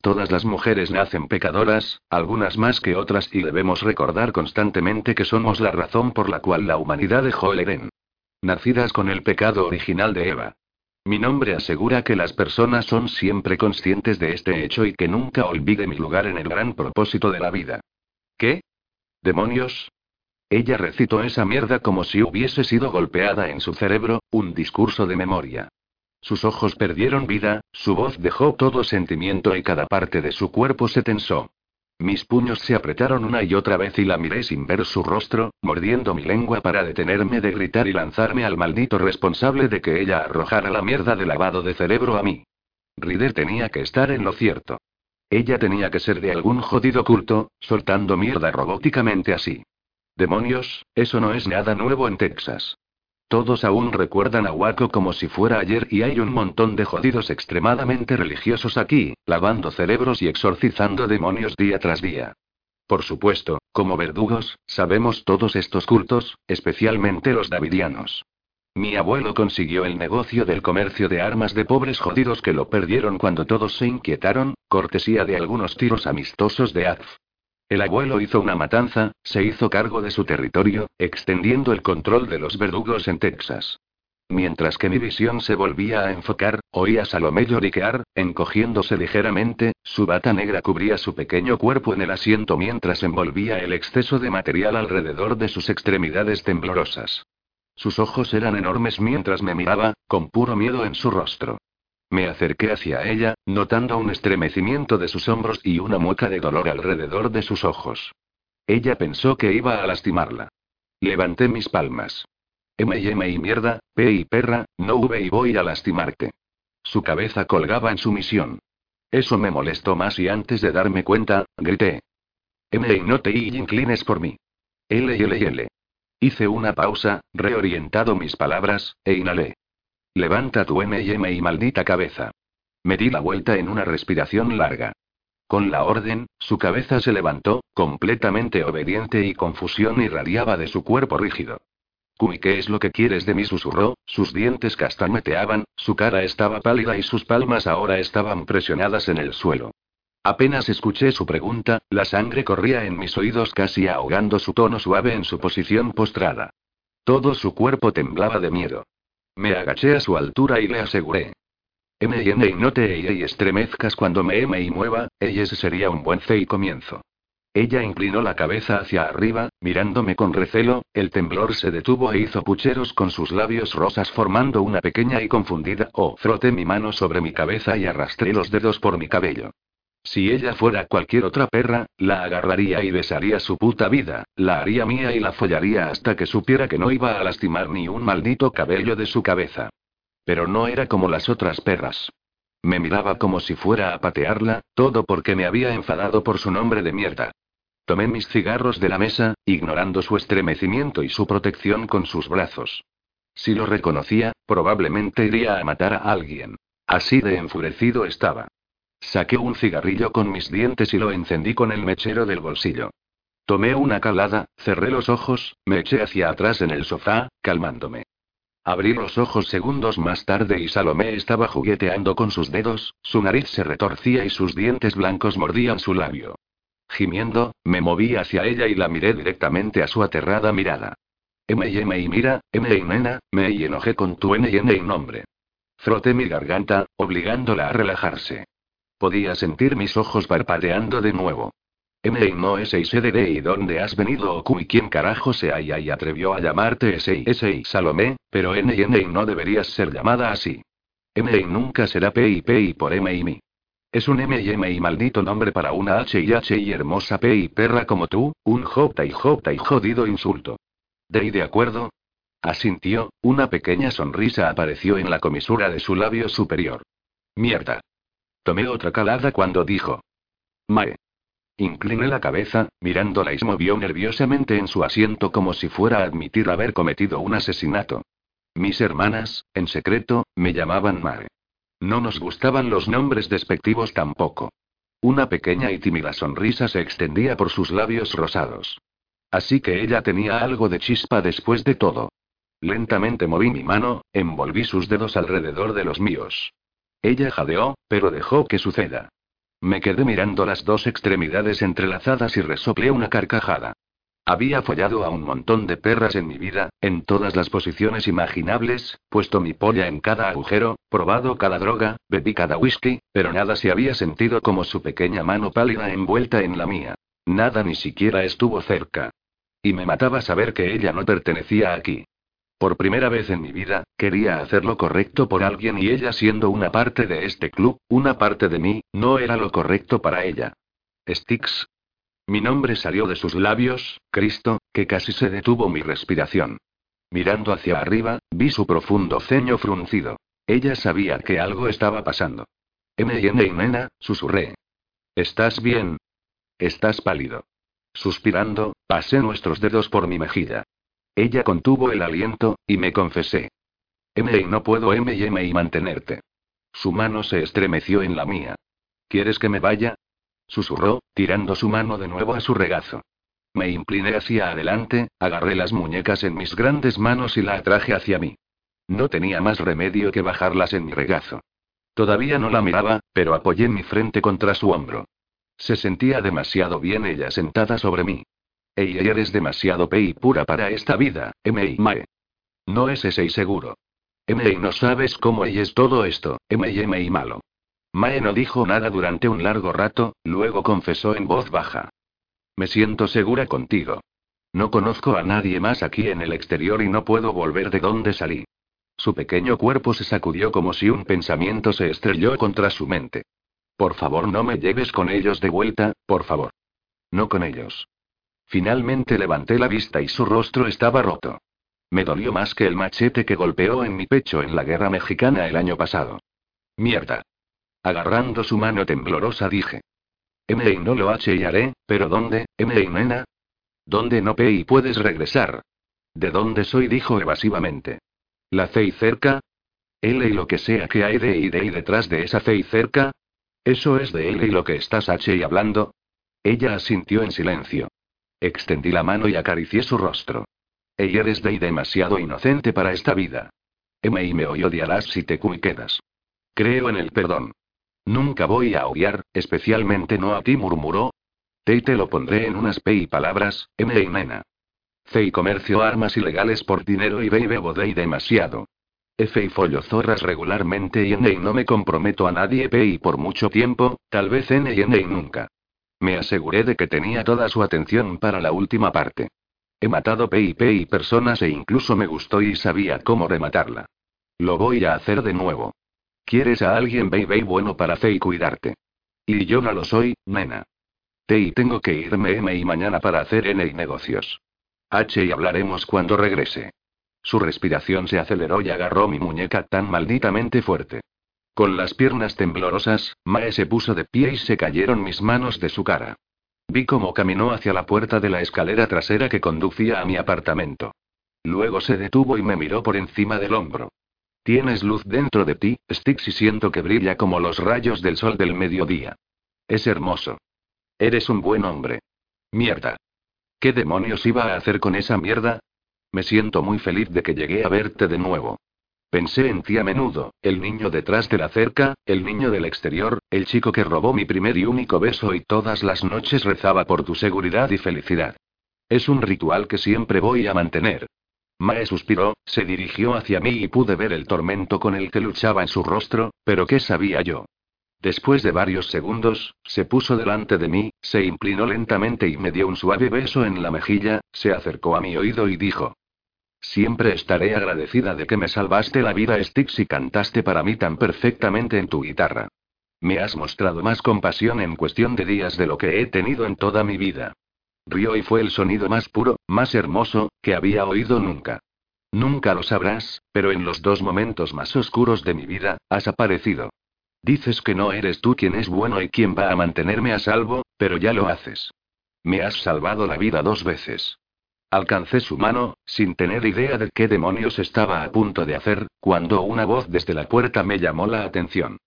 Speaker 1: Todas las mujeres nacen pecadoras, algunas más que otras, y debemos recordar constantemente que somos la razón por la cual la humanidad dejó el Edén nacidas con el pecado original de Eva. Mi nombre asegura que las personas son siempre conscientes de este hecho y que nunca olvide mi lugar en el gran propósito de la vida. ¿Qué? ¿Demonios? Ella recitó esa mierda como si hubiese sido golpeada en su cerebro, un discurso de memoria. Sus ojos perdieron vida, su voz dejó todo sentimiento y cada parte de su cuerpo se tensó. Mis puños se apretaron una y otra vez y la miré sin ver su rostro, mordiendo mi lengua para detenerme de gritar y lanzarme al maldito responsable de que ella arrojara la mierda de lavado de cerebro a mí. Rider tenía que estar en lo cierto. Ella tenía que ser de algún jodido culto, soltando mierda robóticamente así. Demonios, eso no es nada nuevo en Texas. Todos aún recuerdan a Waco como si fuera ayer y hay un montón de jodidos extremadamente religiosos aquí, lavando cerebros y exorcizando demonios día tras día. Por supuesto, como verdugos, sabemos todos estos cultos, especialmente los davidianos. Mi abuelo consiguió el negocio del comercio de armas de pobres jodidos que lo perdieron cuando todos se inquietaron, cortesía de algunos tiros amistosos de Azf. El abuelo hizo una matanza, se hizo cargo de su territorio, extendiendo el control de los verdugos en Texas. Mientras que mi visión se volvía a enfocar, oía a Salomé lloriquear, encogiéndose ligeramente, su bata negra cubría su pequeño cuerpo en el asiento mientras envolvía el exceso de material alrededor de sus extremidades temblorosas. Sus ojos eran enormes mientras me miraba, con puro miedo en su rostro. Me acerqué hacia ella, notando un estremecimiento de sus hombros y una mueca de dolor alrededor de sus ojos. Ella pensó que iba a lastimarla. Levanté mis palmas. M y M y mierda, P y perra, no V y voy a lastimarte. Su cabeza colgaba en su misión. Eso me molestó más y antes de darme cuenta, grité. M y no te y inclines por mí. L y L y L. Hice una pausa, reorientado mis palabras, e inhalé. Levanta tu M&M y maldita cabeza. Me di la vuelta en una respiración larga. Con la orden, su cabeza se levantó, completamente obediente y confusión irradiaba de su cuerpo rígido. Cui, ¿qué es lo que quieres de mí? susurró, sus dientes castañeteaban, su cara estaba pálida y sus palmas ahora estaban presionadas en el suelo. Apenas escuché su pregunta, la sangre corría en mis oídos casi ahogando su tono suave en su posición postrada. Todo su cuerpo temblaba de miedo. Me agaché a su altura y le aseguré. M y N y no te y estremezcas cuando me M y mueva, ese sería un buen C y comienzo. Ella inclinó la cabeza hacia arriba, mirándome con recelo, el temblor se detuvo e hizo pucheros con sus labios rosas formando una pequeña y confundida O. Froté mi mano sobre mi cabeza y arrastré los dedos por mi cabello. Si ella fuera cualquier otra perra, la agarraría y besaría su puta vida, la haría mía y la follaría hasta que supiera que no iba a lastimar ni un maldito cabello de su cabeza. Pero no era como las otras perras. Me miraba como si fuera a patearla, todo porque me había enfadado por su nombre de mierda. Tomé mis cigarros de la mesa, ignorando su estremecimiento y su protección con sus brazos. Si lo reconocía, probablemente iría a matar a alguien. Así de enfurecido estaba. Saqué un cigarrillo con mis dientes y lo encendí con el mechero del bolsillo. Tomé una calada, cerré los ojos, me eché hacia atrás en el sofá, calmándome. Abrí los ojos segundos más tarde y Salomé estaba jugueteando con sus dedos, su nariz se retorcía y sus dientes blancos mordían su labio. Gimiendo, me moví hacia ella y la miré directamente a su aterrada mirada. M y M y mira, M y nena, me y enojé con tu N y N y nombre. Froté mi garganta, obligándola a relajarse. Podía sentir mis ojos parpadeando de nuevo. M y no S y dónde has venido Oku y quién carajo sea y, y atrevió a llamarte S y S y Salomé, pero N y N y no deberías ser llamada así. M y nunca será P y P y por M y mi. Es un M y M y maldito nombre para una H y H y hermosa P y perra como tú, un J y J y jodido insulto. ¿De y de acuerdo? Asintió, una pequeña sonrisa apareció en la comisura de su labio superior. Mierda. Tomé otra calada cuando dijo. Mae. Incliné la cabeza, mirándola y se movió nerviosamente en su asiento como si fuera a admitir haber cometido un asesinato. Mis hermanas, en secreto, me llamaban Mae. No nos gustaban los nombres despectivos tampoco. Una pequeña y tímida sonrisa se extendía por sus labios rosados. Así que ella tenía algo de chispa después de todo. Lentamente moví mi mano, envolví sus dedos alrededor de los míos. Ella jadeó, pero dejó que suceda. Me quedé mirando las dos extremidades entrelazadas y resoplé una carcajada. Había follado a un montón de perras en mi vida, en todas las posiciones imaginables, puesto mi polla en cada agujero, probado cada droga, bebí cada whisky, pero nada se había sentido como su pequeña mano pálida envuelta en la mía. Nada ni siquiera estuvo cerca. Y me mataba saber que ella no pertenecía aquí. Por primera vez en mi vida, quería hacer lo correcto por alguien y ella siendo una parte de este club, una parte de mí, no era lo correcto para ella. Styx. Mi nombre salió de sus labios, Cristo, que casi se detuvo mi respiración. Mirando hacia arriba, vi su profundo ceño fruncido. Ella sabía que algo estaba pasando. M y nena, susurré. ¿Estás bien? Estás pálido. Suspirando, pasé nuestros dedos por mi mejilla. Ella contuvo el aliento, y me confesé. M y no puedo M y M y mantenerte. Su mano se estremeció en la mía. ¿Quieres que me vaya? Susurró, tirando su mano de nuevo a su regazo. Me incliné hacia adelante, agarré las muñecas en mis grandes manos y la atraje hacia mí. No tenía más remedio que bajarlas en mi regazo. Todavía no la miraba, pero apoyé mi frente contra su hombro. Se sentía demasiado bien ella sentada sobre mí. Ey, eres demasiado pe y pura para esta vida, M.I. Mae. No es ese y seguro. M.I. no sabes cómo es todo esto, M.I. M.I. malo. Mae no dijo nada durante un largo rato, luego confesó en voz baja. Me siento segura contigo. No conozco a nadie más aquí en el exterior y no puedo volver de donde salí. Su pequeño cuerpo se sacudió como si un pensamiento se estrelló contra su mente. Por favor, no me lleves con ellos de vuelta, por favor. No con ellos. Finalmente levanté la vista y su rostro estaba roto. Me dolió más que el machete que golpeó en mi pecho en la guerra mexicana el año pasado. Mierda. Agarrando su mano temblorosa dije. M y no lo H y haré, pero ¿dónde, M y nena? ¿Dónde no P y puedes regresar? ¿De dónde soy? dijo evasivamente. ¿La C cerca? L y lo que sea que hay de y de y detrás de esa C cerca, ¿Eso es de él y lo que estás H y hablando? Ella asintió en silencio. Extendí la mano y acaricié su rostro. Ella eres de y demasiado inocente para esta vida. M y me odiarás si te quedas. Creo en el perdón. Nunca voy a odiar, especialmente no a ti, murmuró. Te te lo pondré en unas P y palabras, M y nena. C y comercio armas ilegales por dinero y bebo bebo de y demasiado. F y follo zorras regularmente y N y no me comprometo a nadie P y por mucho tiempo, tal vez N y N y nunca. Me aseguré de que tenía toda su atención para la última parte. He matado P y P y personas e incluso me gustó y sabía cómo rematarla. Lo voy a hacer de nuevo. ¿Quieres a alguien baby bueno para hacer y cuidarte? Y yo no lo soy, nena. T y tengo que irme M y mañana para hacer N y negocios. H y hablaremos cuando regrese. Su respiración se aceleró y agarró mi muñeca tan malditamente fuerte. Con las piernas temblorosas, Mae se puso de pie y se cayeron mis manos de su cara. Vi cómo caminó hacia la puerta de la escalera trasera que conducía a mi apartamento. Luego se detuvo y me miró por encima del hombro. Tienes luz dentro de ti, Styx, y siento que brilla como los rayos del sol del mediodía. Es hermoso. Eres un buen hombre. Mierda. ¿Qué demonios iba a hacer con esa mierda? Me siento muy feliz de que llegué a verte de nuevo. Pensé en ti a menudo, el niño detrás de la cerca, el niño del exterior, el chico que robó mi primer y único beso y todas las noches rezaba por tu seguridad y felicidad. Es un ritual que siempre voy a mantener. Mae suspiró, se dirigió hacia mí y pude ver el tormento con el que luchaba en su rostro, pero ¿qué sabía yo? Después de varios segundos, se puso delante de mí, se inclinó lentamente y me dio un suave beso en la mejilla, se acercó a mi oído y dijo. Siempre estaré agradecida de que me salvaste la vida, Styx, y cantaste para mí tan perfectamente en tu guitarra. Me has mostrado más compasión en cuestión de días de lo que he tenido en toda mi vida. Rió y fue el sonido más puro, más hermoso, que había oído nunca. Nunca lo sabrás, pero en los dos momentos más oscuros de mi vida, has aparecido. Dices que no eres tú quien es bueno y quien va a mantenerme a salvo, pero ya lo haces. Me has salvado la vida dos veces. Alcancé su mano, sin tener idea de qué demonios estaba a punto de hacer, cuando una voz desde la puerta me llamó la atención.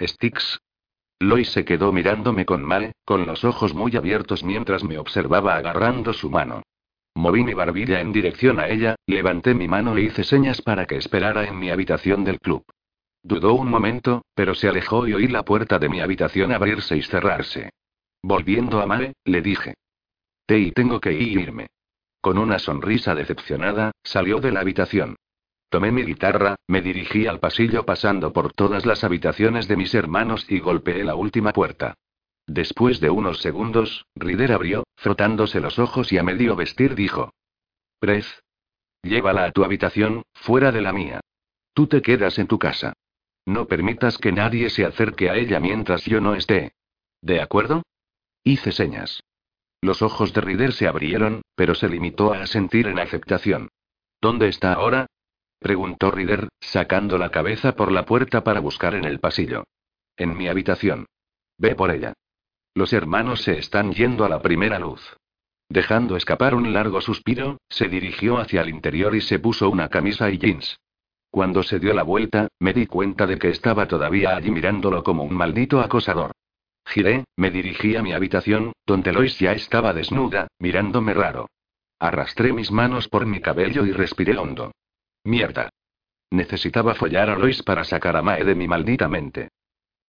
Speaker 1: Styx, Lois se quedó mirándome con mal, con los ojos muy abiertos mientras me observaba agarrando su mano. Moví mi barbilla en dirección a ella, levanté mi mano e hice señas para que esperara en mi habitación del club. Dudó un momento, pero se alejó y oí la puerta de mi habitación abrirse y cerrarse. Volviendo a Mae, le dije. Te y tengo que irme. Con una sonrisa decepcionada, salió de la habitación. Tomé mi guitarra, me dirigí al pasillo pasando por todas las habitaciones de mis hermanos y golpeé la última puerta. Después de unos segundos, Rider abrió, frotándose los ojos y a medio vestir dijo. Prez. Llévala a tu habitación, fuera de la mía. Tú te quedas en tu casa. No permitas que nadie se acerque a ella mientras yo no esté. ¿De acuerdo? Hice señas. Los ojos de Rider se abrieron, pero se limitó a asentir en aceptación. ¿Dónde está ahora? preguntó Rider, sacando la cabeza por la puerta para buscar en el pasillo. En mi habitación. Ve por ella. Los hermanos se están yendo a la primera luz. Dejando escapar un largo suspiro, se dirigió hacia el interior y se puso una camisa y jeans. Cuando se dio la vuelta, me di cuenta de que estaba todavía allí mirándolo como un maldito acosador. Giré, me dirigí a mi habitación, donde Lois ya estaba desnuda, mirándome raro. Arrastré mis manos por mi cabello y respiré hondo. Mierda. Necesitaba follar a Lois para sacar a Mae de mi maldita mente.